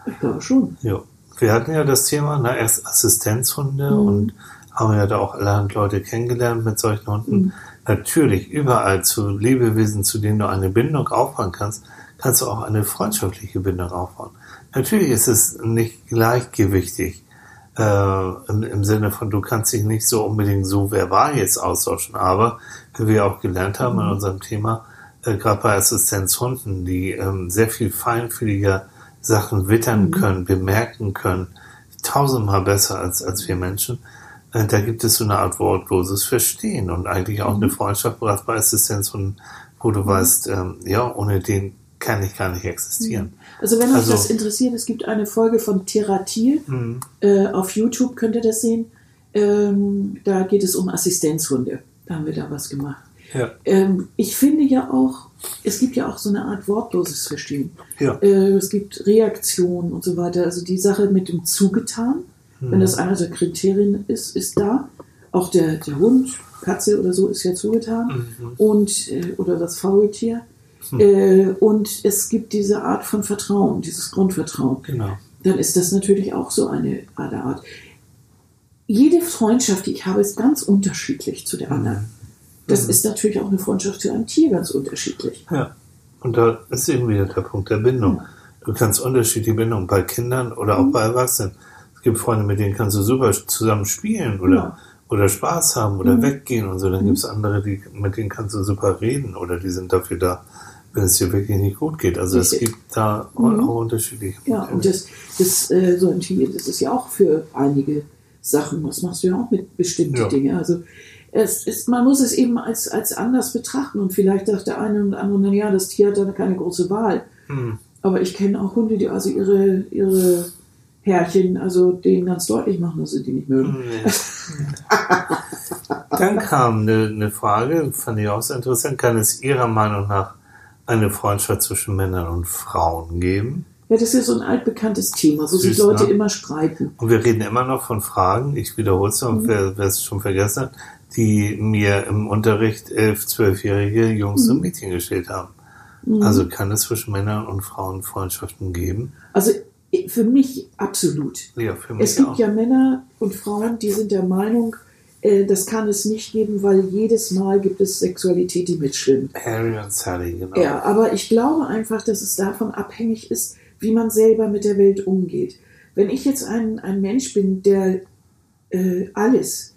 Ich glaube schon. Ja. Wir hatten ja das Thema, na, erst Assistenzhunde Mhm. und haben ja da auch allerhand Leute kennengelernt mit solchen Hunden. Mhm. Natürlich, überall zu Lebewesen, zu denen du eine Bindung aufbauen kannst, kannst du auch eine freundschaftliche Bindung aufbauen. Natürlich ist es nicht gleichgewichtig äh, im, im Sinne von, du kannst dich nicht so unbedingt so verbal jetzt austauschen, aber wie wir auch gelernt haben in unserem Thema, äh, gerade bei Assistenzhunden, die ähm, sehr viel feinfühliger Sachen wittern können, bemerken können, tausendmal besser als, als wir Menschen. Äh, da gibt es so eine Art wortloses Verstehen und eigentlich auch eine Freundschaft gerade bei Assistenzhunden, wo du weißt, ähm, ja, ohne den kann ich gar nicht existieren. Also wenn euch Also- das interessiert, es gibt eine Folge von Theratil. Mhm. Äh, auf YouTube könnt ihr das sehen. Ähm, da geht es um Assistenzhunde. Da haben wir da was gemacht. Ja. Ähm, ich finde ja auch, es gibt ja auch so eine Art wortloses Verstehen. Ja. Äh, es gibt Reaktionen und so weiter. Also die Sache mit dem Zugetan, wenn das einer der Kriterien ist, ist da. Auch der, der Hund, Katze oder so ist ja zugetan. Und, äh, oder das Faultier. Äh, und es gibt diese Art von Vertrauen, dieses Grundvertrauen Genau. dann ist das natürlich auch so eine, eine Art. Jede Freundschaft, die ich habe, ist ganz unterschiedlich zu der anderen. Das ist natürlich auch eine Freundschaft zu einem Tier ganz unterschiedlich. Ja. Und da ist eben wieder der Punkt der Bindung. Du kannst unterschiedliche Bindungen bei Kindern oder auch bei Erwachsenen. Es gibt Freunde, mit denen kannst du super zusammen spielen oder, Ja. oder Spaß haben oder weggehen und so. Dann gibt es andere, die, mit denen kannst du super reden oder die sind dafür da, wenn es dir wirklich nicht gut geht. Also es Richtig. gibt da auch unterschiedliche Ja, und das, das äh, so ein Tier, das ist ja auch für einige Sachen, das machst du ja auch mit bestimmten Ja. Dingen. Also es ist, man muss es eben als, als anders betrachten und vielleicht sagt der eine und andere, na ja, das Tier hat da keine große Wahl. Hm. Aber ich kenne auch Hunde, die also ihre, ihre Herrchen, also denen ganz deutlich machen, dass sie die nicht mögen. Nee. Dann kam eine, eine Frage, fand ich auch sehr interessant. Kann es Ihrer Meinung nach eine Freundschaft zwischen Männern und Frauen geben? Ja, das ist ja so ein altbekanntes Thema, wo sich Süß, Leute ne? immer streiten. Und wir reden immer noch von Fragen, ich wiederhole es noch, wer, wer es schon vergessen hat, die mir im Unterricht elf, zwölfjährige Jungs und Mädchen gestellt haben. Also kann es zwischen Männern und Frauen Freundschaften geben? Also für mich absolut. Ja, für mich Es gibt auch. ja Männer und Frauen, die sind der Meinung, äh, das kann es nicht geben, weil jedes Mal gibt es Sexualität, die mitschwimmt. Harry und Sally, genau. Ja, aber ich glaube einfach, dass es davon abhängig ist, wie man selber mit der Welt umgeht. Wenn ich jetzt ein, ein Mensch bin, der äh, alles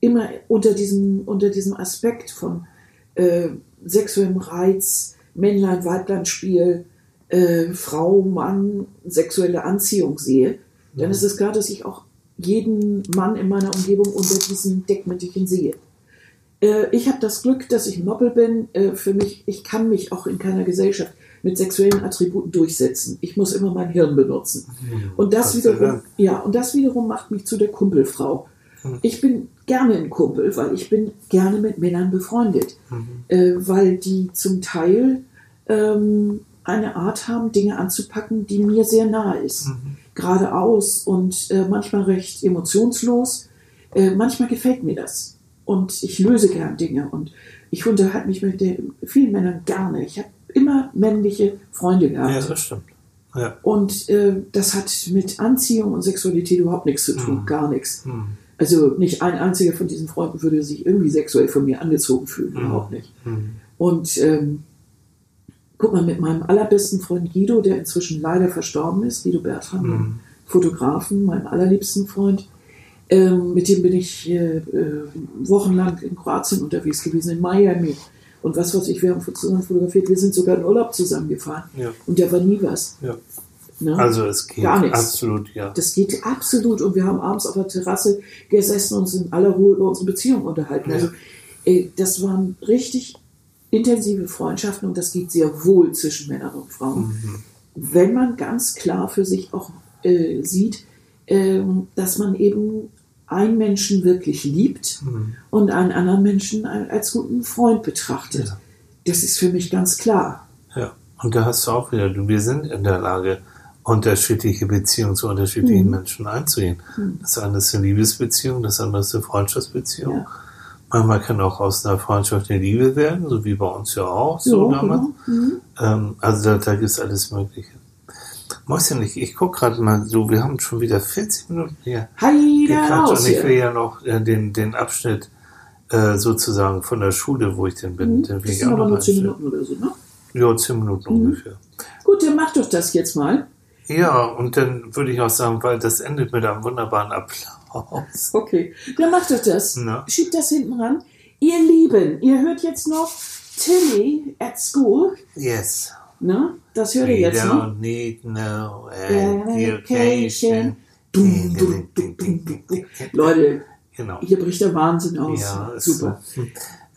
immer unter diesem, unter diesem Aspekt von äh, sexuellem Reiz, Männlein-Weiblein-Spiel, äh, Frau, Mann, sexuelle Anziehung sehe, dann ist es klar, dass ich auch jeden Mann in meiner Umgebung unter diesem Deckmäntelchen sehe. Äh, ich habe das Glück, dass ich Moppel bin. Äh, für mich, ich kann mich auch in keiner Gesellschaft mit sexuellen Attributen durchsetzen. Ich muss immer mein Hirn benutzen. Und das wiederum, ja, und das wiederum macht mich zu der Kumpelfrau. Ich bin gerne ein Kumpel, weil ich bin gerne mit Männern befreundet, äh, weil die zum Teil ähm, eine Art haben, Dinge anzupacken, die mir sehr nahe ist. Geradeaus und äh, manchmal recht emotionslos. Äh, manchmal gefällt mir das. Und ich löse gern Dinge. Und ich unterhalte mich mit den, vielen Männern gerne. Ich habe immer männliche Freunde gehabt. Ja, das stimmt. Ja. Und äh, das hat mit Anziehung und Sexualität überhaupt nichts zu tun, Mhm. gar nichts. Hm. Also nicht ein einziger von diesen Freunden würde sich irgendwie sexuell von mir angezogen fühlen, Mhm. überhaupt nicht. Hm. Und ähm, guck mal, mit meinem allerbesten Freund Guido, der inzwischen leider verstorben ist, Guido Bertram, Mhm. dem Fotografen, meinem allerliebsten Freund, ähm, mit dem bin ich äh, äh, wochenlang in Kroatien unterwegs gewesen, in Miami. Und was weiß ich, wir haben zusammen fotografiert, wir sind sogar in Urlaub zusammengefahren. Ja. Und der war nie was. Ja. Ne? Also es geht Gar nichts. absolut, ja. Das geht absolut. Und wir haben abends auf der Terrasse gesessen und uns in aller Ruhe über unsere Beziehung unterhalten. Ja. Also äh, das waren richtig intensive Freundschaften und das geht sehr wohl zwischen Männern und Frauen. Mhm. Wenn man ganz klar für sich auch äh, sieht, ähm, dass man eben einen Menschen wirklich liebt Mhm. und einen anderen Menschen als guten Freund betrachtet. Ja. Das ist für mich ganz klar. Ja, und da hast du auch wieder, du- wir sind in der Lage, unterschiedliche Beziehungen zu unterschiedlichen Mhm. Menschen einzugehen. Das eine ist eine Liebesbeziehung, das andere ist eine Freundschaftsbeziehung. Ja. Manchmal kann auch aus einer Freundschaft eine Liebe werden, so wie bei uns ja auch, so Ja, damals. genau. Mhm. Ähm, also da, da gibt es alles Mögliche. Mäuschen, ich, ich gucke gerade mal so, wir haben schon wieder 40 Minuten hier Heide und ich will ja noch äh, den, den Abschnitt äh, sozusagen von der Schule, wo ich denn bin, den will Mhm. Das ich sind auch aber noch nur 10 einstellen. Minuten oder so, ne? Ja, 10 Minuten ungefähr. Gut, dann mach doch das jetzt mal. Ja, und dann würde ich auch sagen, weil das endet mit einem wunderbaren Applaus. <laughs> Okay, dann mach doch das. Na? Schiebt das hinten ran. Ihr Lieben, ihr hört jetzt noch Tilly at School. Yes. Ne? Das hört ihr We jetzt noch. don't need no Education. Dum, dum, dum. Leute, Genau. hier bricht der Wahnsinn aus. Ja, Super. So.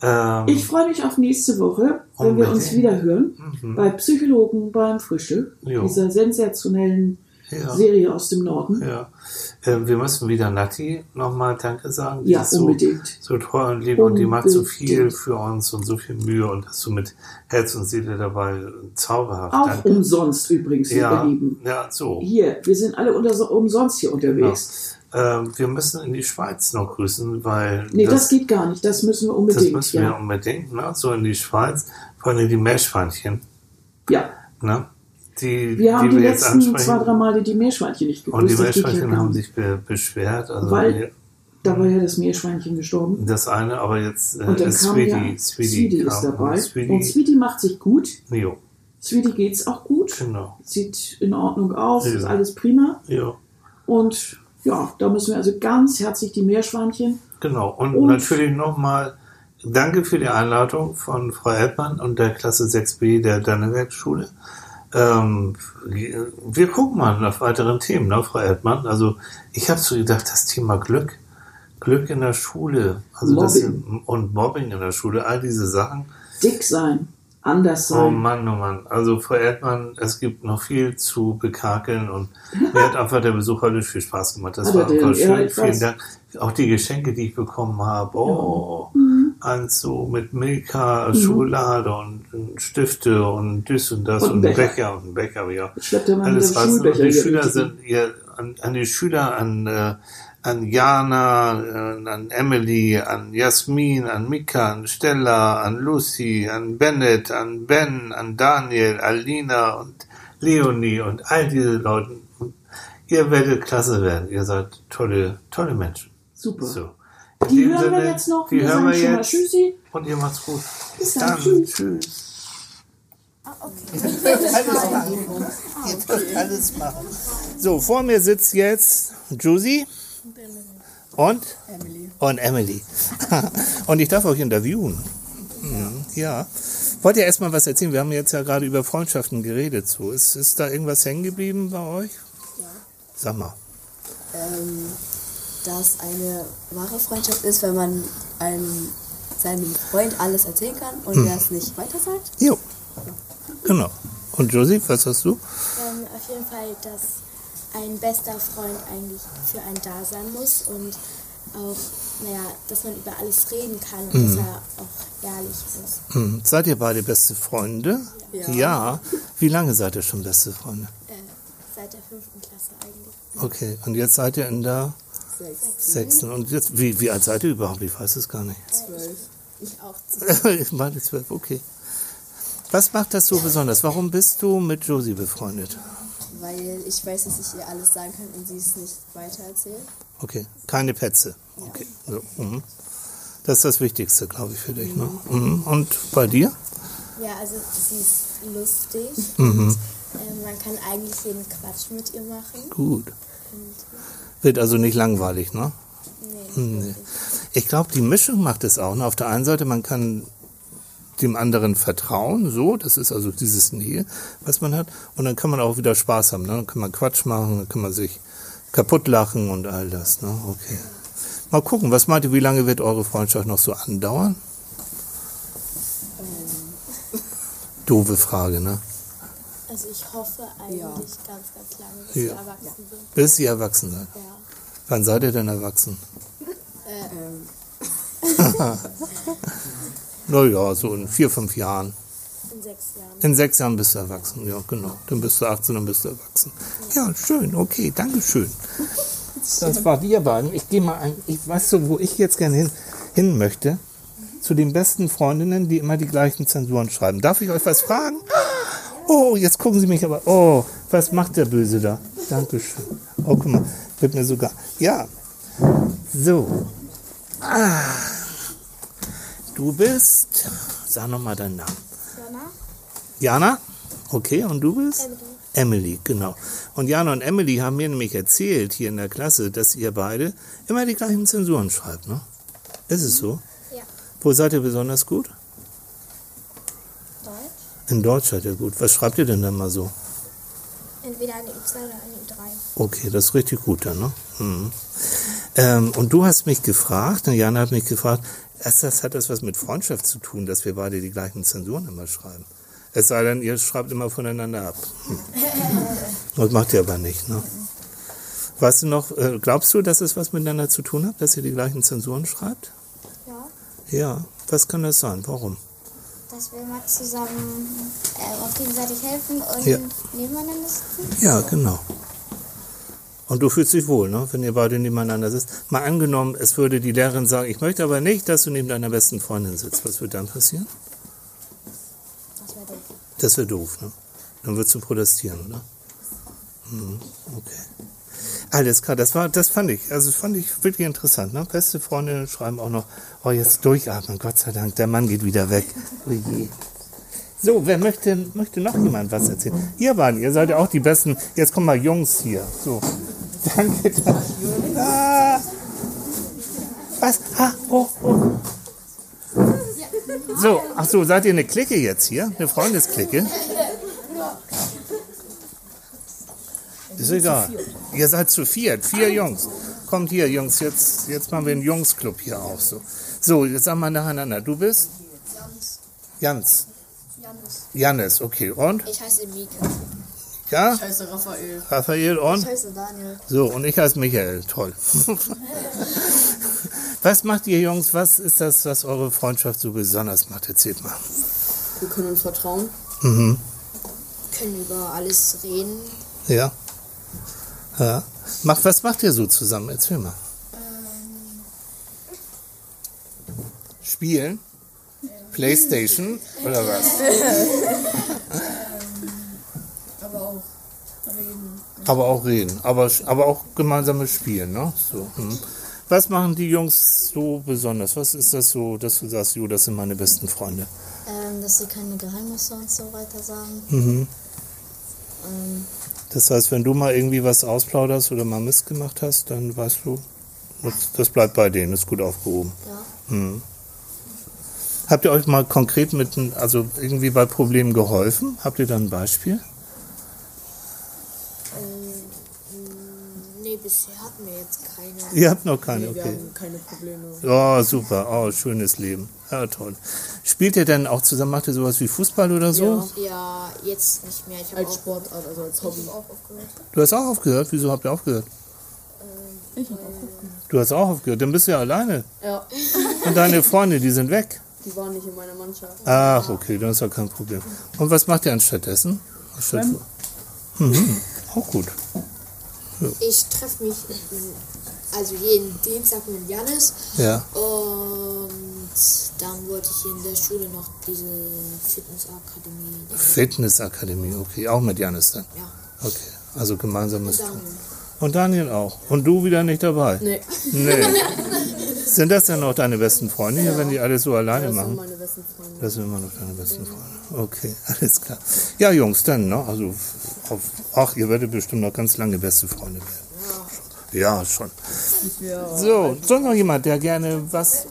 Ähm, Ich freue mich auf nächste Woche, wenn wir uns Unbedingt. wieder hören. Mhm. Bei Psychologen beim Frühstück. Jo. Dieser sensationellen ja, Serie aus dem Norden. ja. Äh, wir müssen wieder Nati nochmal Danke sagen. Die Ja, ist so, unbedingt. so toll und lieb und die macht so viel für uns und so viel Mühe und dass du mit Herz und Seele dabei zauberhaft. Auch Danke. umsonst übrigens, ja, ihr Lieben. ja, so. Hier, wir sind alle unter, umsonst hier unterwegs. Ähm, wir müssen in die Schweiz noch grüßen, weil Nee, das, geht gar nicht. Das müssen wir das unbedingt. müssen wir ja. unbedingt, ne? so in die Schweiz, vor allem die Meerschweinchen, ja, ne? die, wir haben die, wir jetzt letzten zwei, drei Male die Meerschweinchen nicht gegrüßt. und die Das ja Meerschweinchen haben sich be beschwert, also Weil- wir- Da war ja das Meerschweinchen gestorben. das eine, aber jetzt äh, Und dann ist kam Sweetie, ja, Sweetie, Sweetie ist dabei. Und Sweetie, Und Sweetie macht sich gut. jo, Sweetie geht's auch gut. genau, Sieht in Ordnung aus. Ja. Ist alles prima. jo, Und ja, da müssen wir also ganz herzlich die Meerschweinchen. genau. Und, Und- natürlich nochmal danke für die Einladung von Frau Elbmann und der Klasse 6b der Danneberg-Schule. Ähm, wir gucken mal nach weiteren Themen, ne, Frau Erdmann. Also ich habe so gedacht, das Thema Glück, Glück in der Schule, also das Mobbing. und Mobbing in der Schule, all diese Sachen. Dick sein, anders Oh sein. Mann, oh Mann. Also Frau Erdmann, es gibt noch viel zu bekakeln und mir hat einfach der Besuch heute viel Spaß gemacht. Das Hat war einfach Ja, schön. ich Vielen. Dank. Auch die Geschenke, die ich bekommen habe. Oh, Mhm. eins so mit Milka, Schokolade und, Stifte und das und das Und und, Becher. Becher. und Becher, ja. Alles was. Und die Schüler sind ihr, an, an die Schüler, an, äh, an Jana, äh, an Emily, an Jasmin, an Mika, an Stella, an Lucy, an Bennett, an Ben, an Daniel, Alina und Leonie und all diese Leute. Ihr werdet klasse werden. Ihr seid tolle, tolle Menschen. Super. So. Die hören wir Sinne, jetzt noch. Die Wir hören sagen wir schon mal jetzt. Tschüssi. Und ihr macht's gut. Bis dann. Tschüss. Tschüss. alles machen. Ihr dürft alles machen. So, vor mir sitzt jetzt Josie und Emily. und Emily. <laughs> und ich darf euch interviewen. Mhm, Ja. Wollt ihr erstmal was erzählen? Wir haben jetzt ja gerade über Freundschaften geredet. So. Ist, ist da irgendwas hängen geblieben bei euch? Ja. Sag mal. Ähm, dass eine wahre Freundschaft ist, wenn man einem, seinem Freund alles erzählen kann und Hm. er es nicht weiter sagt. Jo. Genau. Und Josie, was hast du? Ähm, auf jeden Fall, dass ein bester Freund eigentlich für einen da sein muss und auch, naja, dass man über alles reden kann und dass er auch ehrlich ist. Hm, seid ihr beide beste Freunde? Ja. Wie lange seid ihr schon beste Freunde? Äh, seit der fünften Klasse eigentlich. Okay. Und jetzt seid ihr in der Sechs. sechsten. Und jetzt, wie, wie alt seid ihr überhaupt? Ich weiß es gar nicht. Zwölf. Ich auch. Beide <laughs> zwölf, okay. Was macht das so besonders? Warum bist du mit Josie befreundet? Weil ich weiß, dass ich ihr alles sagen kann und sie es nicht weiter erzählt. Okay, keine Petze. Okay, so, mhm. Das ist das Wichtigste, glaube ich, für dich. Ne? Mhm. Und bei dir? Ja, also sie ist lustig Mhm. und ähm, man kann eigentlich jeden Quatsch mit ihr machen. Gut. Und, Wird also nicht langweilig, ne? nee, Nee. wirklich. Ich glaube, die Mischung macht es auch. Ne? Auf der einen Seite, man kann dem anderen vertrauen, so, das ist also dieses Nähe, was man hat. Und dann kann man auch wieder Spaß haben. Ne? Dann kann man Quatsch machen, dann kann man sich kaputt lachen und all das. Ne? Okay. Mal gucken, was meint ihr, wie lange wird eure Freundschaft noch so andauern? Doofe Frage, ne? Also ich hoffe eigentlich Ja. ganz, ganz lange, bis Ja. wir erwachsen sind. Bis ihr erwachsen seid. Ja. Wann seid ihr denn erwachsen? <laughs> <laughs> <laughs> naja, so in vier, fünf Jahren. In sechs Jahren. In sechs Jahren bist du erwachsen, ja, genau. Dann bist du 18 und bist du erwachsen. Ja, schön, okay, danke schön. Das war wir beiden. Ich gehe mal ein, ich weiß so, wo ich jetzt gerne hin, hin möchte. Zu den besten Freundinnen, die immer die gleichen Zensuren schreiben. Darf ich euch was fragen? Oh, jetzt gucken Sie mich aber. Oh, was macht der Böse da? Dankeschön. Oh, guck mal, wird mir sogar. Ja. So. Ah. Du bist. Sag nochmal deinen Namen. Jana? Jana? Okay, und du bist? Emily. Emily, genau. Und Jana und Emily haben mir nämlich erzählt hier in der Klasse, dass ihr beide immer die gleichen Zensuren schreibt, ne? Ist es so? Ja. Wo seid ihr besonders gut? Deutsch. In Deutsch seid ihr gut. Was schreibt ihr denn dann mal so? Entweder eine U2 oder eine U3. Okay, das ist richtig gut dann, ne? Mhm. Ähm, und du hast mich gefragt, und Jana hat mich gefragt, erst das hat das was mit Freundschaft zu tun, dass wir beide die gleichen Zensuren immer schreiben. Es sei denn, ihr schreibt immer voneinander ab. Hm. Das macht ihr aber nicht, ne? Weißt du noch, äh, glaubst du, dass es was miteinander zu tun hat, dass ihr die gleichen Zensuren schreibt? Ja. Ja, was kann das sein? Warum? Dass wir mal zusammen äh, uns gegenseitig helfen und Ja. nebeneinander sitzen. Ja, genau. Und du fühlst dich wohl, ne? wenn ihr beide nebeneinander sitzt. Mal angenommen, es würde die Lehrerin sagen, ich möchte aber nicht, dass du neben deiner besten Freundin sitzt. Was wird dann passieren? Das wäre doof. Das wäre doof, ne? Dann würdest du protestieren, oder? Mhm, okay. Alles klar, das war, das fand ich, also das fand ich wirklich interessant, ne? Beste Freundinnen schreiben auch noch, oh, jetzt durchatmen, Gott sei Dank, der Mann geht wieder weg. Oh je. So, wer möchte, möchte noch jemand was erzählen? Ihr waren, ihr seid ja auch die besten. Jetzt kommen mal Jungs hier. So. Danke. Ah. Was? Ah, oh, oh. So, ach so, seid ihr eine Clique jetzt hier? Eine Freundesklicke? Ist egal. Ihr seid zu viert, vier Jungs. Kommt hier, Jungs, jetzt, jetzt machen wir einen Jungsclub hier auf. So, so jetzt sagen wir nacheinander. Du bist? Jans. Janus. Jannis, okay. Und? Ich heiße Mika. Ja? Ich heiße Raphael. Raphael und? heiße Daniel. So, und ich heiße Michael. Toll. <laughs> was macht ihr Jungs? Was ist das, was eure Freundschaft so besonders macht? Erzählt mal. Wir können uns vertrauen. Mhm. Können über alles reden. Ja. Ja. Macht, was macht ihr so zusammen? Erzähl mal. Spielen? Playstation? Oder was? <laughs> Aber auch reden. Aber auch reden. Aber, aber auch gemeinsames Spielen, ne? So. Hm. Was machen die Jungs so besonders? Was ist das so, dass du sagst, jo, das sind meine besten Freunde? Ähm, dass sie keine Geheimnisse und so weiter sagen. Mhm. Ähm, Das heißt, wenn du mal irgendwie was ausplauderst oder mal Mist gemacht hast, dann weißt du, das, das bleibt bei denen, ist gut aufgehoben. ja. Mhm. Habt ihr euch mal konkret mit, also irgendwie bei Problemen geholfen? Habt ihr da ein Beispiel? Nee, bisher hatten wir jetzt keine. Ihr habt noch keine, Nee, wir okay. haben keine Probleme. Oh, super. Oh, schönes Leben. Ja, toll. Spielt ihr denn auch zusammen, macht ihr sowas wie Fußball oder so? Ja. Ja, jetzt nicht mehr. Ich habe Als auch, Sportart, also als Hobby. hab auch aufgehört. Du hast auch aufgehört? Wieso habt ihr aufgehört? Ich hab auch aufgehört. Du hast auch aufgehört. Dann bist du ja alleine. Ja, Und deine Freunde, die sind weg. die waren nicht in meiner Mannschaft. Ach, okay, dann ist ja kein Problem. Und was macht ihr anstattdessen? Anstatt mhm. Auch gut. Ich treffe mich also jeden Dienstag mit Janis Ja. und dann wollte ich in der Schule noch diese Fitnessakademie. Fitnessakademie, okay. Auch mit Janis dann. Ja, Okay. Also gemeinsames und Tun. Daniel. Und Daniel auch. Und du wieder nicht dabei? Nee, Nee. <laughs> Sind das denn noch deine besten Freunde hier, wenn die alles so alleine das sind machen? meine besten Freunde. Das sind immer noch deine besten Freunde. Okay, <laughs> alles klar. Ja, Jungs, dann, ne? Also, auf, ach, ihr werdet bestimmt noch ganz lange beste Freunde werden. Ja, schon. Ja. So, sonst noch jemand, der gerne was.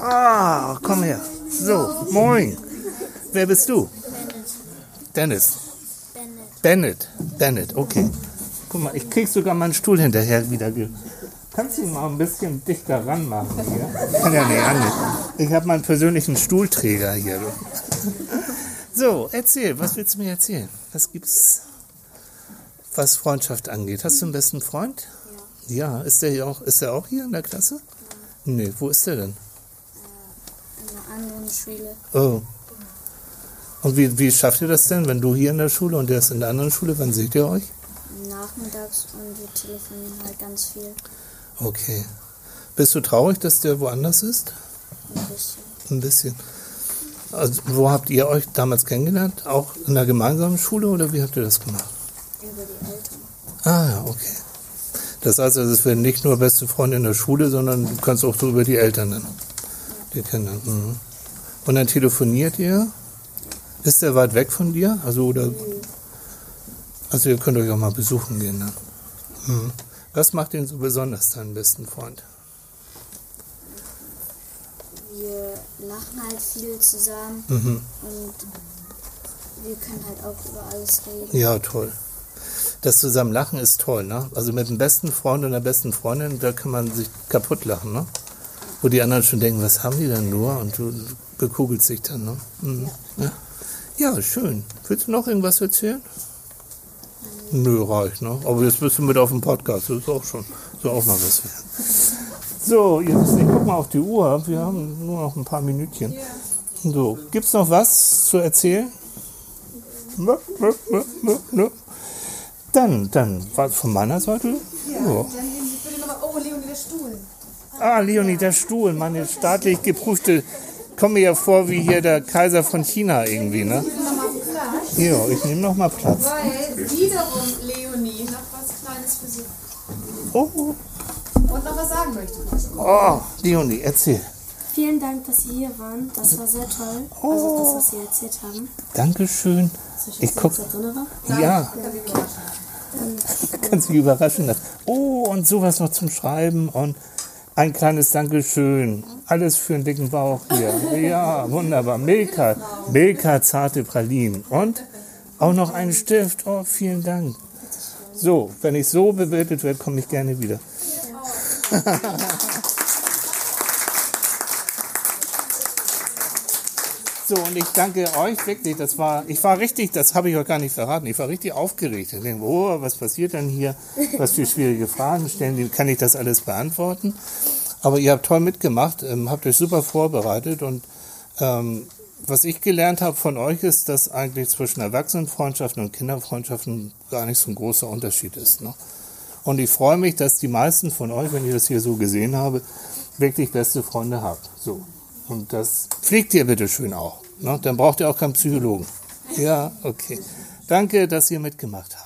Ah, komm her. So, moin. Wer bist du? Dennis. Bennett. Bennett. Bennett, okay. Guck mal, ich krieg sogar meinen Stuhl hinterher wieder. Kannst du ihn mal ein bisschen dichter ranmachen hier? Kann ja nicht anders. Ich habe meinen persönlichen Stuhlträger hier. Du. So, erzähl, was willst du mir erzählen? Was gibt's, was Freundschaft angeht? Hast du einen besten Freund? Ja. Ja, ist der hier auch, ist der auch hier in der Klasse? Nee, wo ist der denn? In einer anderen Schule. Oh. Und wie, wie schafft ihr das denn, wenn du hier in der Schule und der ist in der anderen Schule? Wann seht ihr euch? Nachmittags und wir telefonieren halt ganz viel. Okay. Bist du traurig, dass der woanders ist? Ein bisschen. Ein bisschen. Also, wo habt ihr euch damals kennengelernt? Auch in der gemeinsamen Schule oder wie habt ihr das gemacht? Über die Eltern. Ah ja, okay. Das heißt, also, es werden nicht nur beste Freunde in der Schule, sondern du kannst auch so über die Eltern dann. Die Kinder. Mhm. Und dann telefoniert ihr? Ist der weit weg von dir? Also oder? Also ihr könnt euch auch mal besuchen gehen dann. Mhm. Was macht ihn so besonders, deinen besten Freund? Wir lachen halt viel zusammen Mhm. und wir können halt auch über alles reden. Ja, toll. Das zusammen lachen ist toll, ne? Also mit dem besten Freund und der besten Freundin, da kann man sich kaputt lachen, ne? Wo die anderen schon denken, was haben die denn nur? Und du bekugelst dich dann, ne? Mhm. Ja. ja, schön. Willst du noch irgendwas erzählen? Nö, reicht, ne? Aber jetzt bist du mit auf dem Podcast, das ist auch schon, so auch mal was. So, jetzt, ich guck mal auf die Uhr. Wir haben nur noch ein paar Minütchen. So, gibt's noch was zu erzählen? Nö, nö, nö. Dann, dann, was von meiner Seite? Ja. Dann nehmen Sie bitte nochmal. Oh, Leonie, der Stuhl. Ah, Leonie, der Stuhl, meine staatlich geprüfte. Komme mir ja vor wie hier der Kaiser von China irgendwie, ne? Ja, ich nehme noch mal Platz. Weil wiederum Leonie noch was Kleines für Sie Oh, und noch was sagen möchte. oh, Leonie, erzähl. Vielen Dank, dass Sie hier waren. Das war sehr toll. Also das, was Sie erzählt haben. Dankeschön. Ich guck, Was da drin war. ja, <laughs> kannst dich überraschen lassen. Oh, und sowas noch zum Schreiben und ein kleines Dankeschön. Alles für einen dicken Bauch hier. Ja, wunderbar. Milka, Milka zarte Pralinen. Und auch noch einen Stift. Oh, vielen Dank. So, wenn ich so bewertet werde, komme ich gerne wieder. <laughs> So, und ich danke euch wirklich. Das war, ich war richtig, das habe ich euch gar nicht verraten. Ich war richtig aufgeregt. Ich denke, oh, was passiert denn hier? Was für schwierige Fragen stellen? Kann ich das alles beantworten? Aber ihr habt toll mitgemacht, ähm, habt euch super vorbereitet und ähm, was ich gelernt habe von euch ist, dass eigentlich zwischen Erwachsenenfreundschaften und Kinderfreundschaften gar nicht so ein großer Unterschied ist. Ne? Und ich freue mich, dass die meisten von euch, wenn ich das hier so gesehen habe, wirklich beste Freunde habt. So. Und das pflegt ihr bitte schön auch. Ne? Dann braucht ihr auch keinen Psychologen. Ja, okay. Danke, dass ihr mitgemacht habt.